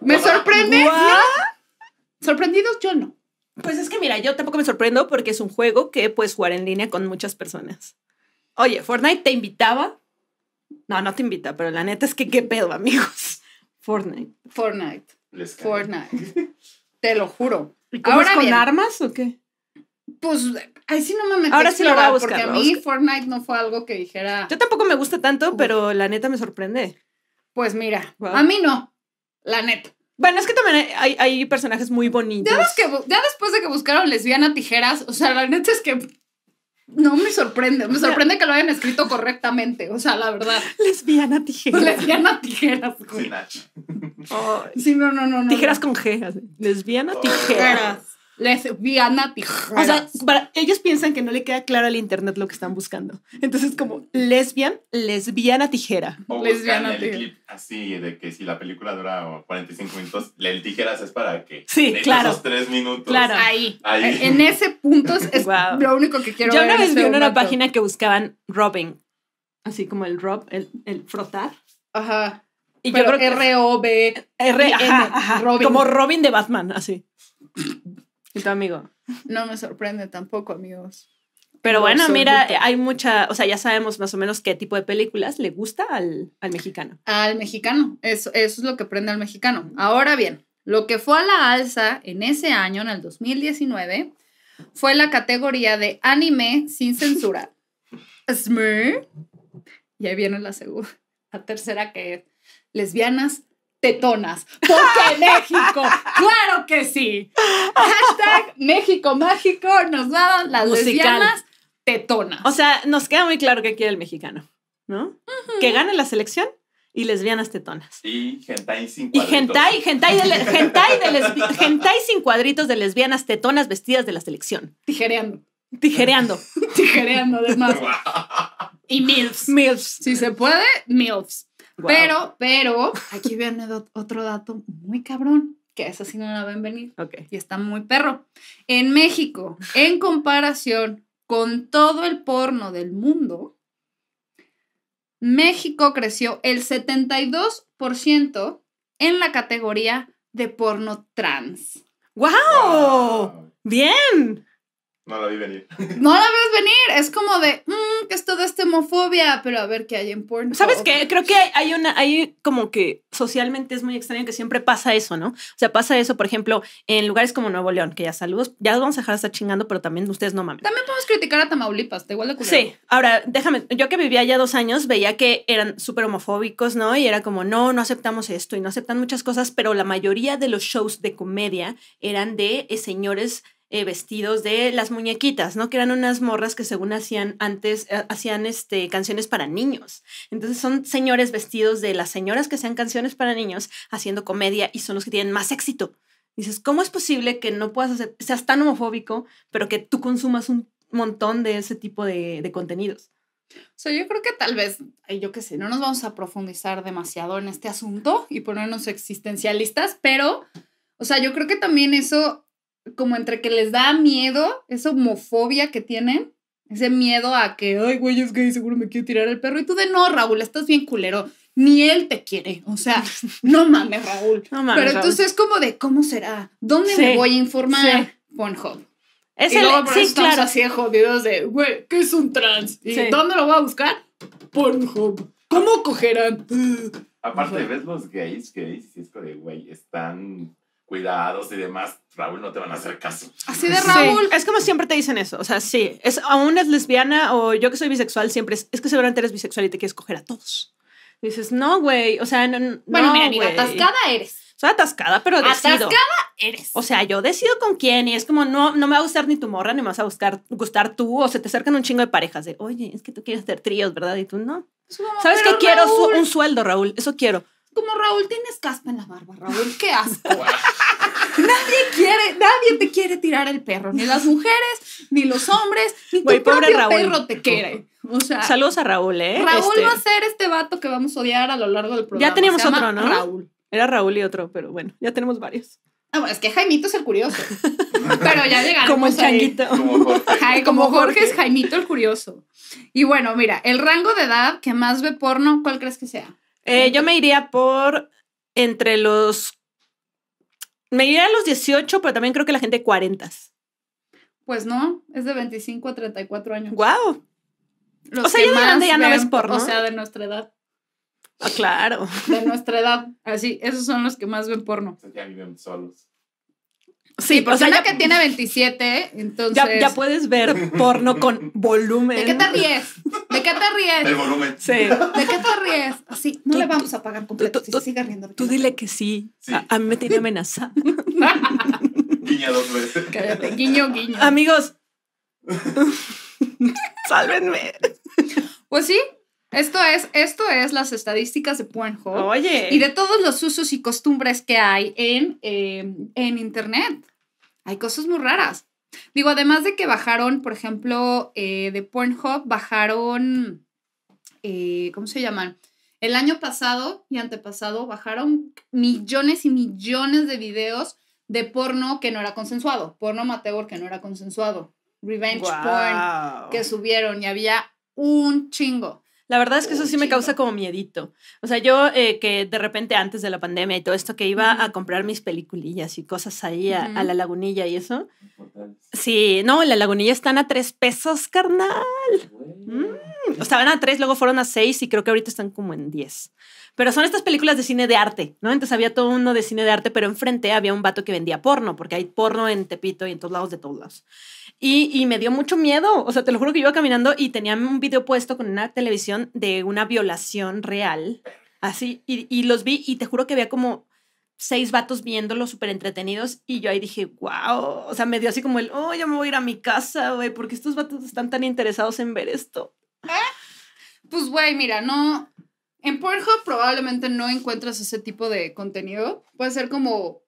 ¿Me sorprende? Sorprendidos yo no. Pues es que mira, yo tampoco me sorprendo porque es un juego que puedes jugar en línea con muchas personas. Oye, Fortnite te invitaba. No, no te invita, pero la neta es que qué pedo, amigos. Fortnite. Fortnite. Les. Fortnite. Te lo juro. ¿Y cómo Ahora es con bien. armas o qué? Pues ahí sí no me metí Ahora sí lo voy a buscar, Porque a mí buscar. Fortnite no fue algo que dijera. Yo tampoco me gusta tanto, pero la neta me sorprende. Pues mira, Wow. a mí no. La neta. Bueno, es que también hay, hay personajes muy bonitos. Ya, que ya después de que buscaron lesbiana tijeras, o sea, la neta es que no me sorprende. Me sorprende que lo hayan escrito correctamente. O sea, la verdad. Lesbiana tijera. Lesbiana tijeras. güey. Sin H. Ay, Sí, no, no, no. no tijeras no. con G. así. Lesbiana Oh. tijera. tijeras. Lesbiana tijeras. O sea, para- ellos piensan que no le queda claro al internet lo que están buscando. Entonces, como lesbian, lesbiana tijera. O Lesbiana, buscan el clip así de que si la película dura 45 minutos, el tijeras es para que. Sí, en claro. Esos tres minutos. Claro. ahí. Ahí. En ese punto es, Wow. lo único que quiero Yo ver una vez este vi en una página que buscaban rubbing. Así como el rub, el, el frotar. Ajá. Y Pero yo creo que R-O-B. R, I- ajá, M, ajá, Robin. como Robin de Batman, así. Y tu amigo. No me sorprende tampoco, amigos. Pero bueno, mira, hay mucha, o sea, ya sabemos más o menos qué tipo de películas le gusta al, al mexicano. Al mexicano. Eso, eso es lo que prende al mexicano. Ahora bien, lo que fue a la alza en ese año, en el 2019, fue la categoría de anime sin censura. Smur. Y ahí viene la segunda. La tercera que es lesbianas tetonas. Porque México, claro que sí. Hashtag México mágico nos daban las lesbianas tetonas. O sea, nos queda muy claro que quiere el mexicano, ¿no? Que gane la selección, y lesbianas tetonas. Y hentai sin Y cuadritos. hentai, hentai, de hentai, de lesbi- hentai sin cuadritos de lesbianas tetonas vestidas de la selección. Tijereando. Tijereando. Tijereando, además. y MILFs. Milfs. Si se puede, MILFs. Wow. Pero, pero, aquí viene otro dato muy cabrón, que esa sí no la ven venir. Ok. y está muy perro. En México, en comparación con todo el porno del mundo, México creció el 72% en la categoría de porno trans. ¡Wow! Wow. Bien. No la vi venir. No la ves venir, es como de, "Mm, que es toda esta homofobia, pero a ver qué hay en porno. ¿Sabes qué? Creo que hay una, hay como que socialmente es muy extraño que siempre pasa eso, ¿no? O sea, pasa eso, por ejemplo, en lugares como Nuevo León, que ya saludos, ya vamos a dejar de estar chingando, pero también ustedes no mamen. También podemos criticar a Tamaulipas, está igual de culero. Sí, ahora déjame, yo que vivía ya dos años veía que eran súper homofóbicos, ¿no? Y era como, no, no aceptamos esto y no aceptan muchas cosas, pero la mayoría de los shows de comedia eran de eh, señores eh, vestidos de las muñequitas, ¿no? Que eran unas morras que según hacían antes, eh, hacían este, canciones para niños. Entonces son señores vestidos de las señoras que hacían canciones para niños haciendo comedia y son los que tienen más éxito. Dices, ¿cómo es posible que no puedas hacer, seas tan homofóbico, pero que tú consumas un montón de ese tipo de, de contenidos? O yo creo que tal vez, yo qué sé, no nos vamos a profundizar demasiado en este asunto y ponernos existencialistas, pero, o sea, yo creo que también eso, como entre que les da miedo, esa homofobia que tienen, ese miedo a que, ay, güey, es gay, seguro me quiere tirar el perro, y tú de no, Raúl, estás bien culero, ni él te quiere, o sea, no mames, Raúl. No mames, pero Raúl. entonces es como de, ¿cómo será? ¿Dónde Sí, me voy a informar? sí. Pornhub. Es y el- luego por eso sí, estamos claro. así de jodidos de, güey, ¿qué es un trans? ¿Y Sí. dónde lo voy a buscar? Pornhub. ¿Cómo cogerán? Aparte, ves los gays, gays, y es como de, güey, están cuidados y demás. Raúl, no te van a hacer caso. Así de Sí, Raúl. es como siempre te dicen eso. O sea, sí. Es, aún es lesbiana o yo que soy bisexual, siempre es, es que seguramente eres bisexual y te quieres coger a todos. Y dices, no, güey. O sea, no. no, Bueno, mira, atascada eres. Soy atascada, pero decido. Atascada eres. O sea, yo decido con quién y es como, no, no me va a gustar ni tu morra, ni me vas a buscar, gustar tú. O se te acercan un chingo de parejas de, oye, es que tú quieres hacer tríos, ¿verdad? Y tú no. Es como, ¿Sabes qué quiero? Raúl, un sueldo, Raúl. Eso quiero. Como Raúl, tienes caspa en la barba, Raúl. Qué asco. nadie quiere, nadie te quiere tirar el perro. Ni las mujeres, ni los hombres, ni tu pobre propio Raúl. perro te quiere. O sea, Saludos a Raúl, ¿eh? Raúl Este, va a ser este vato que vamos a odiar a lo largo del programa. teníamos Se llama otro, ¿no? Raúl. Era Raúl y otro, pero bueno, ya tenemos varios. Ah, bueno, es que Jaimito es el curioso. Pero ya llegaremos Como el ahí. changuito. Como Jorge. Como Como Jorge es Jorge. Jaimito el curioso. Y bueno, mira, el rango de edad que más ve porno, ¿cuál crees que sea? Eh, yo me iría por entre los. Me iría a los 18, pero también creo que la gente 40. Pues no, es de 25 a 34 años. ¡Wow! Los O sea, ya de grande ya no ven- ves porno. O sea, de nuestra edad. Ah, claro. De nuestra edad. Así, esos son los que más ven porno. Ya viven solos. Sí, porque o sea, una ya, que tiene 27, entonces. ya, ya puedes ver porno con volumen. ¿De qué te ríes? ¿De qué te El ríes? volumen. Sí. ¿De qué te ríes? Así, no Tú- le vamos a pagar completo tú- si tú- sigue riendo. Tú dile que sí. Sí. A, a mí me tiene amenazada. Guiña dos veces. Cállate, guiño, guiño. Amigos. Sálvenme. Pues sí, esto es, esto es las estadísticas de Pornhub. Oye. Y de todos los usos y costumbres que hay en, eh, en Internet. Hay cosas muy raras. Digo, además de que bajaron, por ejemplo, eh, de Pornhub, bajaron, eh, ¿cómo se llaman? El año pasado y antepasado bajaron millones y millones de videos de porno que no era consensuado, porno amateur que no era consensuado, revenge porn que subieron y había un chingo. La verdad es que eso sí me causa como miedito. O sea, yo eh, que de repente antes de la pandemia y todo esto, que iba a comprar mis peliculillas y cosas ahí a, a la lagunilla y eso. Sí, no, en la lagunilla están a tres pesos, carnal. Mm. Estaban a tres, luego fueron a seis y creo que ahorita están como en diez. Pero son estas películas de cine de arte, ¿no? Entonces había todo uno de cine de arte, pero enfrente había un vato que vendía porno, porque hay porno en Tepito y en todos lados de todos lados. Y, me dio mucho miedo. O sea, te lo juro que iba caminando y tenía un video puesto con una televisión de una violación real. Así. Y, y los vi y te juro que había como seis vatos viéndolo súper entretenidos. Y yo ahí dije, wow. O sea, me dio así como el, oh, ya me voy a ir a mi casa, güey, porque estos vatos están tan interesados en ver esto. Pues, güey, mira, no. En Pornhub probablemente no encuentras ese tipo de contenido. Puede ser como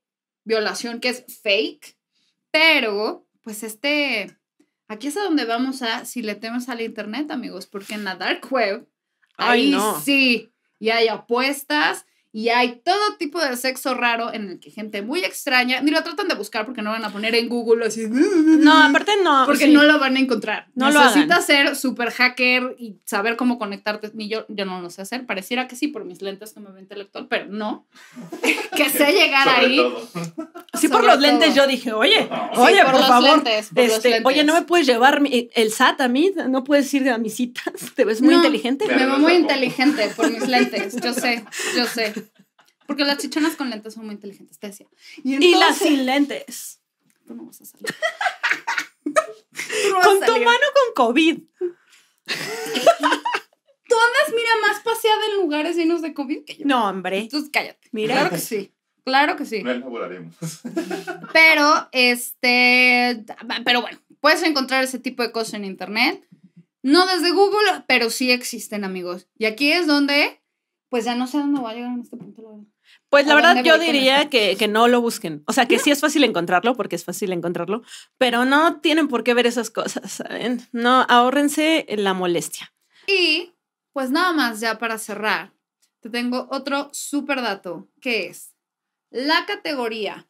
violación que es fake, pero pues este, aquí es a donde vamos a, si le temes al internet, amigos, porque en la dark web, Ay, ahí no. sí, y hay apuestas. Y hay todo tipo de sexo raro en el que gente muy extraña, ni lo tratan de buscar porque no van a poner en Google así. No, aparte no. Porque sí. no lo van a encontrar. No lo Necesitas ser super hacker y saber cómo conectarte. Ni yo, yo no lo sé hacer. Pareciera que sí por mis lentes que me veo intelectual, pero no. que sé llegar Sobre ahí. todo. Sí, por sobre los lentes yo dije, oye, No. Sí, oye, por por, los favor. lentes, por los este, lentes. oye, no me puedes llevar mi- el SAT a mí, no puedes ir a mis citas, te ves muy No. inteligente. Me veo muy inteligente por mis lentes. Yo sé, yo sé. Porque las chichonas con lentes son muy inteligentes, te decía. Y, Y las sin lentes. Tú no vas a salir. Tú no vas Con a tu mano con COVID. Tú andas, mira, más paseada en lugares llenos de COVID que yo. No, hombre. Entonces cállate. Mira. Claro que sí. Claro que sí. No elaboraremos. Pero, este, pero bueno, puedes encontrar ese tipo de cosas en internet. No desde Google, pero sí existen, amigos. Y aquí es donde, pues ya no sé dónde voy a llegar en este punto, la verdad. Pues la ¿A verdad yo diría que, que no lo busquen. O sea, que sí es fácil encontrarlo, porque es fácil encontrarlo, pero no tienen por qué ver esas cosas, ¿saben? No, ahórrense la molestia. Y, pues nada más ya para cerrar, te tengo otro súper dato, que es la categoría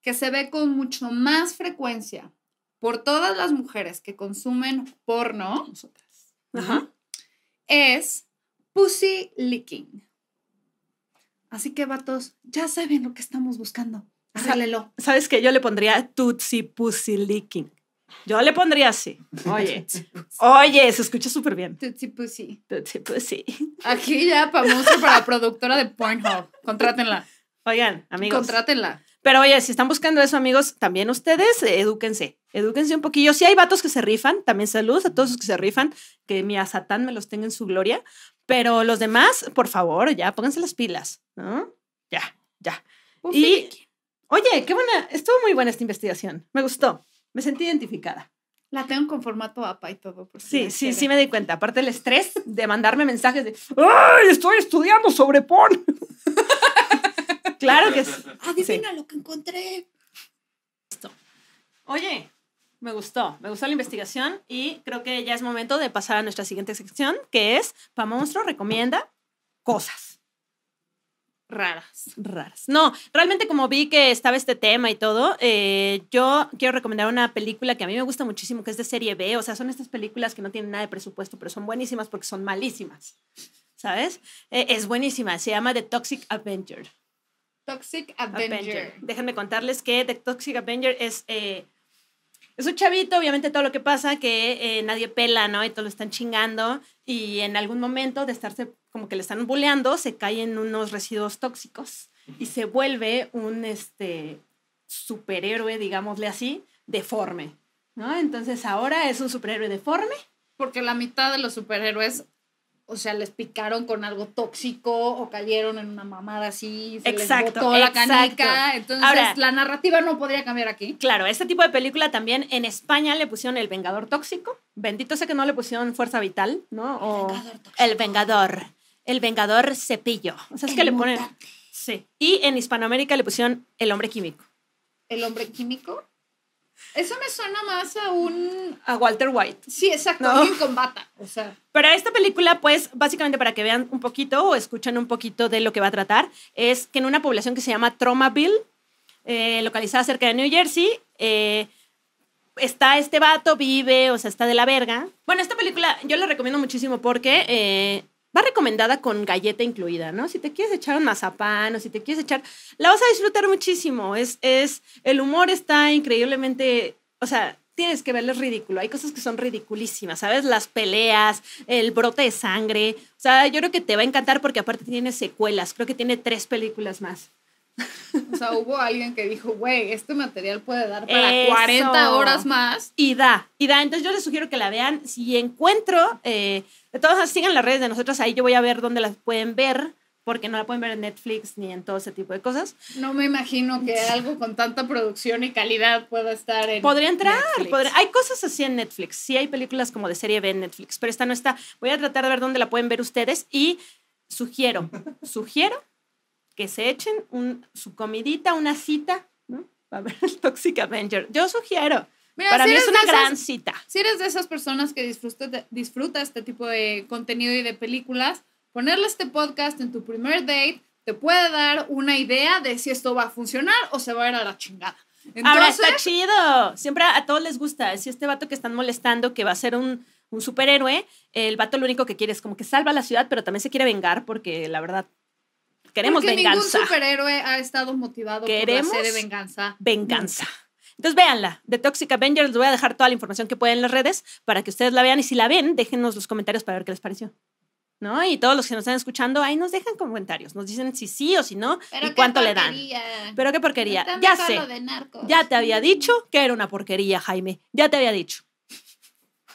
que se ve con mucho más frecuencia por todas las mujeres que consumen porno, nosotras, Ajá. es pussy licking. Así que, vatos, ya saben lo que estamos buscando. Arréglelo. ¿Sabes qué? Yo le pondría Tutsi Pussy Licking. Yo le pondría así. Oye, oye, se escucha súper bien. Tutsi pussy. Tutsi Pussy. Aquí ya para monstruo para productora de Pornhub. Contrátenla. Oigan, amigos. Contrátenla. Pero oye, si están buscando eso, amigos, también ustedes, eh, edúquense. Edúquense un poquillo. Si hay vatos que se rifan, también saludos a todos los que se rifan, que mi Satán me los tenga en su gloria. Pero los demás, por favor, ya pónganse las pilas, ¿no? Ya, ya. Y-. Oye, qué buena, estuvo muy buena esta investigación. Me gustó. Me sentí identificada. La tengo con formato APA y todo. por si Sí, sí, sí me di cuenta. Aparte el estrés de mandarme mensajes de ¡Ay, estoy estudiando sobre porn! claro que sí. Adivina lo que encontré. Oye, me gustó, me gustó la investigación y creo que ya es momento de pasar a nuestra siguiente sección, que es Pa Monstruo recomienda cosas Raras. raras. No, realmente como vi que estaba este tema y todo, eh, yo quiero recomendar una película que a mí me gusta muchísimo, que es de serie B, o sea, son estas películas que no tienen nada de presupuesto, pero son buenísimas porque son malísimas, ¿sabes? Eh, es buenísima, se llama The Toxic Avenger. Toxic Avenger. Avenger. Déjenme contarles que The Toxic Avenger es, eh, es un chavito, obviamente todo lo que pasa, que eh, nadie pela, ¿no? Y todos lo están chingando y en algún momento de estarse como que le están bulleando, se cae en unos residuos tóxicos y se vuelve un este, superhéroe, digámosle así, deforme, ¿no? Entonces ahora es un superhéroe deforme. Porque la mitad de los superhéroes, o sea, les picaron con algo tóxico o cayeron en una mamada así, se Exacto, les botó la exacto. canica. Entonces, Ahora- la narrativa no podría cambiar aquí. Claro, este tipo de película también en España le pusieron El Vengador Tóxico. Bendito sea que no le pusieron Fuerza Vital, ¿no? O El Vengador. El Vengador Cepillo. O sea, es que le ponen. Sí. Y en Hispanoamérica le pusieron El Hombre Químico. El hombre químico. Eso me suena más a un... A Walter White. Sí, exacto, No. alguien con bata. O sea, Pero esta película, pues, básicamente para que vean un poquito o escuchen un poquito de lo que va a tratar, es que en una población que se llama Tromaville, eh, localizada cerca de New Jersey, eh, está este vato, vive, o sea, está de la verga. Bueno, esta película yo la recomiendo muchísimo porque eh, va recomendada con galleta incluida, ¿no? Si te quieres echar un mazapán o si te quieres echar, la vas a disfrutar muchísimo. Es, es, el humor está increíblemente, o sea, tienes que verlo, es ridículo. Hay cosas que son ridiculísimas, ¿sabes? Las peleas, el brote de sangre. O sea, yo creo que te va a encantar porque aparte tiene secuelas. Creo que tiene tres películas más. O sea, hubo alguien que dijo, güey, este material puede dar para Eso. 40 horas más. Y da, y da. Entonces yo les sugiero que la vean. Si encuentro, eh, de todas maneras, sigan las redes de nosotros, ahí yo voy a ver dónde las pueden ver, porque no la pueden ver en Netflix ni en todo ese tipo de cosas. No me imagino que algo con tanta producción y calidad pueda estar en. Podría entrar, podría- hay cosas así en Netflix, sí hay películas como de serie B en Netflix, pero esta no está. Voy a tratar de ver dónde la pueden ver ustedes y sugiero, sugiero que se echen un, su comidita, una cita, ¿no? Para ver el Toxic Avenger. Yo sugiero. Mira, Para si mí es una esas- gran cita. Si eres de esas personas que disfruta, este tipo de contenido y de películas, ponerle este podcast en tu primer date te puede dar una idea de si esto va a funcionar o se va a ir a la chingada. Ahora Entonces, está chido. Siempre a, a todos les gusta. Si este vato que están molestando, que va a ser un, un superhéroe, el vato lo único que quiere es como que salva la ciudad, pero también se quiere vengar porque la verdad queremos porque venganza. ningún superhéroe ha estado motivado Queremos por la de venganza. venganza. Entonces véanla, The Toxic Avenger, les voy a dejar toda la información que pueden en las redes para que ustedes la vean y si la ven, déjenos los comentarios para ver qué les pareció. ¿No? Y todos los que nos están escuchando, ahí nos dejan comentarios, nos dicen si sí o si no y cuánto le dan. Pero qué porquería. Ya sé, ya te había dicho que era una porquería, Jaime. Ya te había dicho.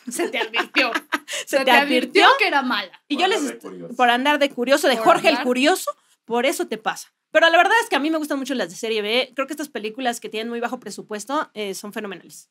Se te advirtió. Se, te, advirtió. que era mala. Y Por yo les de por andar de curioso, de Por Jorge el. Curioso, por eso te pasa. Pero la verdad es que a mí me gustan mucho las de serie B. Creo que estas películas que tienen muy bajo presupuesto eh, son fenomenales.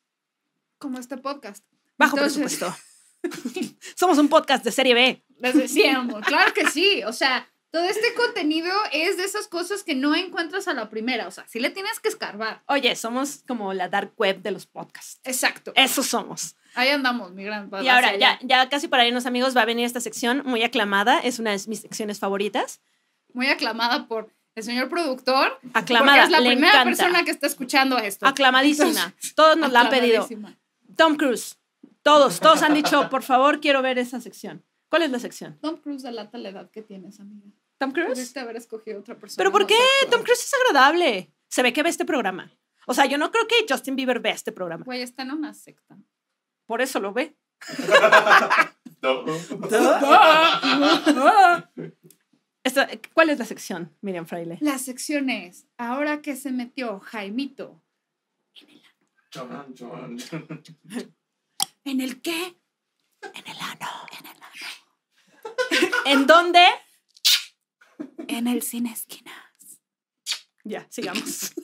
Como este podcast. Bajo Entonces- presupuesto. Somos un podcast de serie B. Les decíamos, claro que sí. O sea, todo este contenido es de esas cosas que no encuentras a la primera. O sea, sí le tienes que escarbar. Oye, somos como la dark web de los podcasts. Exacto. Eso somos. Ahí andamos, mi gran Y ahora, ya, ya casi para irnos, amigos, va a venir esta sección muy aclamada. Es una de mis secciones favoritas. Muy aclamada por el señor productor. Aclamada. Porque es la le primera encanta. persona que está escuchando esto. Aclamadísima. Todos nos la han pedido. Tom Cruise. Todos, todos han dicho, por favor, quiero ver esa sección. ¿Cuál es la sección? Tom Cruise delata la edad que tienes, amiga. ¿Tom Cruise? Pudiste haber escogido otra persona. ¿Pero por qué? actual. Tom Cruise es agradable. Se ve que ve este programa. O sea, yo no creo que Justin Bieber vea este programa. Güey, está en una secta. Por eso lo ve. Esta- ¿Cuál es la sección, Miriam Fraile? La sección es, ahora que se metió Jaimito, Chon, chon, chon. ¿en el qué? En el ano. En el ano. ¿En dónde? En el cine esquina. Ya, sigamos.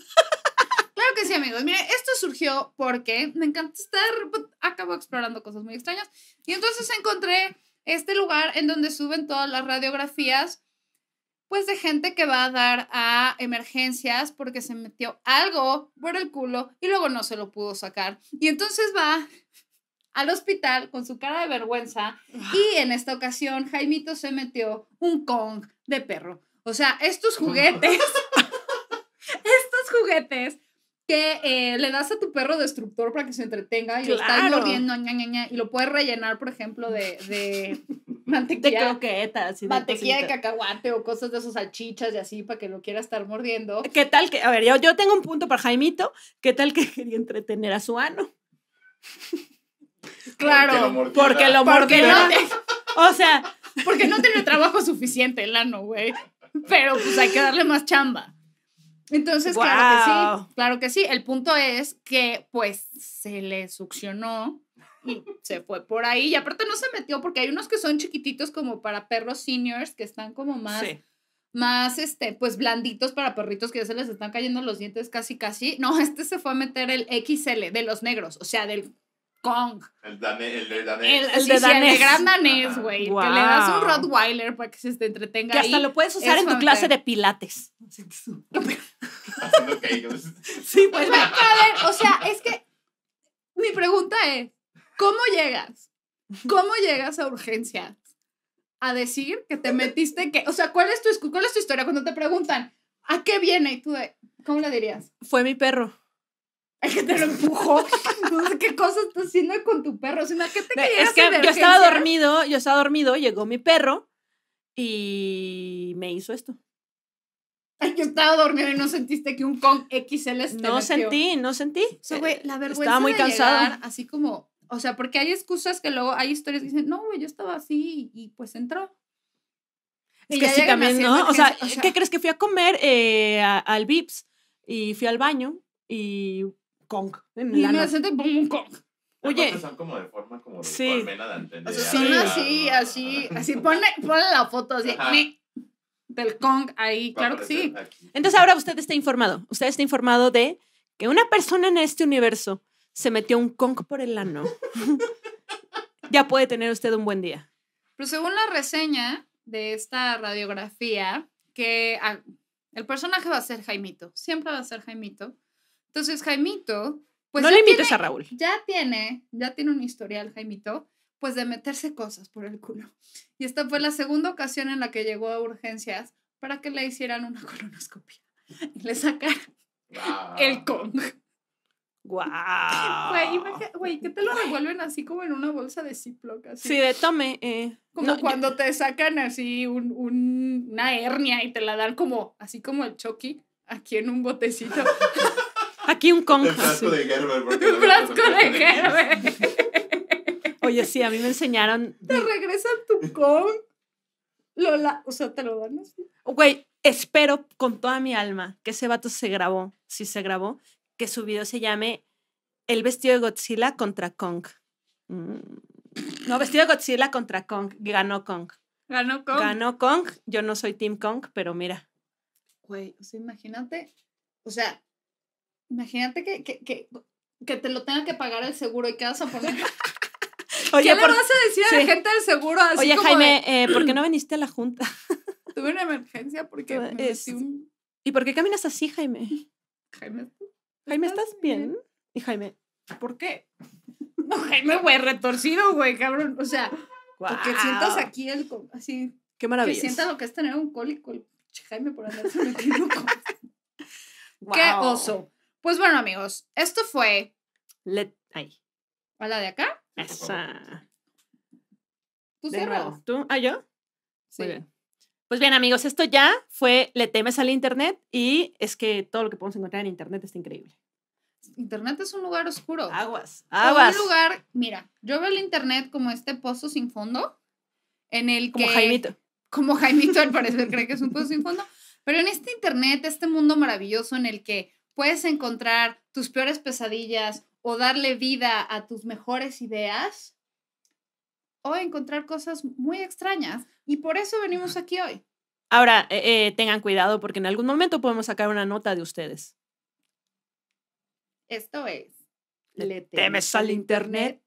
Claro que sí, amigos. Mire, esto surgió porque me encanta estar, pues, acabo explorando cosas muy extrañas. Y entonces encontré este lugar en donde suben todas las radiografías, pues de gente que va a dar a emergencias porque se metió algo por el culo y luego no se lo pudo sacar. Y entonces va al hospital con su cara de vergüenza y en esta ocasión Jaimito se metió un Kong de perro. O sea, estos juguetes, estos juguetes que eh, le das a tu perro destructor para que se entretenga y lo estás Claro. mordiendo ña, ña, ña, y lo puedes rellenar, por ejemplo, de, de De mantequilla, croquetas y de mantequilla de cacahuate o cosas de esos salchichas y así para que lo quiera estar mordiendo. ¿Qué tal que, a ver, yo, yo tengo un punto para Jaimito, ¿qué tal que quería entretener a su ano? Claro. Porque lo mordiera. no, O sea, porque no tiene trabajo suficiente el ano, güey. Pero pues hay que darle más chamba. Entonces, claro que sí, claro que sí. El punto es que pues se le succionó y se fue por ahí. Y aparte no se metió porque hay unos que son chiquititos como para perros seniors que están como más, sí. más, este, pues blanditos para perritos que ya se les están cayendo los dientes casi, casi. No, este se fue a meter el XL de los negros, o sea, del Kong. El, dane, el de danés. El, El sí, de sí, el danés. gran danés, güey. Que le das un. Rottweiler para que se te entretenga Que hasta lo puedes usar es en tu clase de pilates. Haciendo cake. Sí, Pues, pues. pero a ver, o sea, es que mi pregunta es, ¿cómo llegas? ¿Cómo llegas a urgencias a decir que te metiste que, o sea, ¿cuál es tu escu- cuál es tu historia cuando te preguntan a qué viene y tú de, ¿cómo le dirías? Fue mi perro. Es que te lo empujó. No sé qué cosa estás haciendo con tu perro. O sea, ¿qué te Es que yo estaba dormido, yo estaba dormido, llegó mi perro y me hizo esto. Yo estaba dormido y no sentiste que un Kong XL te No metió. sentí, no sentí. O sea, güey, la vergüenza Estaba muy de cansado. llegar así como, o sea, porque hay excusas que luego hay historias que dicen, no, güey, yo estaba así y, pues entró. Es Y que sí, también, ¿no? O sea, emergencia, ¿qué crees que fui a comer eh, a- al Vips y fui al baño y Kong en Y el me senté pum, un Kong. Oye. Son como de forma como de Sí. de antena. O sea, Sí. son así, así, así. Ponle, ponle la foto así, Ajá. Del Kong ahí, claro que sí. Entonces ahora usted está informado. Usted está informado de que una persona en este universo se metió un Kong por el ano. ya puede tener usted un buen día. Pero según la reseña, de esta radiografía que ah, el personaje va a ser Jaimito, siempre va a ser Jaimito. Entonces Jaimito, pues no le invites tiene- a Raúl. ya tiene, ya tiene un historial, Jaimito, pues de meterse cosas por el culo. Y esta fue la segunda ocasión en la que llegó a urgencias para que le hicieran una colonoscopia y le sacaran Ah. el Kong. ¡Guau! Güey, imagina- güey, que te lo revuelven así como en una bolsa de Ziploc, así. Sí, de tome. eh, Como no, yo- cuando te sacan así un, un- una hernia y te la dan como, así como el Chucky, aquí en un botecito. aquí un con. El frasco así. de Gerber. un frasco de Gerber. Oye, sí, a mí me enseñaron. Te regresan tu Kong. Lo la- o sea, te lo dan así. Güey, espero con toda mi alma que ese vato se grabó, si se grabó, que su video se llame El vestido de Godzilla contra Kong. Mm. No, vestido de Godzilla contra Kong. Ganó Kong. Ganó Kong. Ganó Kong. Yo no soy Team Kong, pero mira. Güey, o sea, imagínate, o sea, imagínate que, que, que, que te lo tenga que pagar el seguro y que vas a poner. Oye, ¿Qué le por- vas a decir a la sí. gente del seguro? Así Oye como Jaime, eh, ¿por qué no viniste a la junta? tuve una emergencia porque Tú me es- metí un... ¿Y por qué caminas así, Jaime? Jaime, Jaime, ¿estás bien? Y Jaime, ¿Por qué? No, Jaime, güey, retorcido, güey, cabrón. O sea, porque sientas ¡guau! aquí el... Así, Qué que maravilla. sientas lo que es tener un cólico el Jaime por andarse metiendo cosas. ¡Qué oso! Pues bueno, amigos, esto fue... Let... Ay, ¿A la de acá? Esa. Tú De nuevo. ¿Tú? ¿Ah, yo? Sí. Muy bien. Pues bien, amigos, esto ya fue Le temes al Internet y es que todo lo que podemos encontrar en Internet está increíble. Internet es un lugar oscuro. Aguas. O Aguas. Un lugar, mira, yo veo el internet como este pozo sin fondo, en el Como que... Jaimito. Como Jaimito al parecer cree que es un pozo sin fondo, pero en este internet, este mundo maravilloso en el que puedes encontrar tus peores pesadillas o darle vida a tus mejores ideas o encontrar cosas muy extrañas. Y por eso venimos aquí hoy. Ahora, eh, eh, tengan cuidado porque en algún momento podemos sacar una nota de ustedes. Esto es... Le temes al Internet.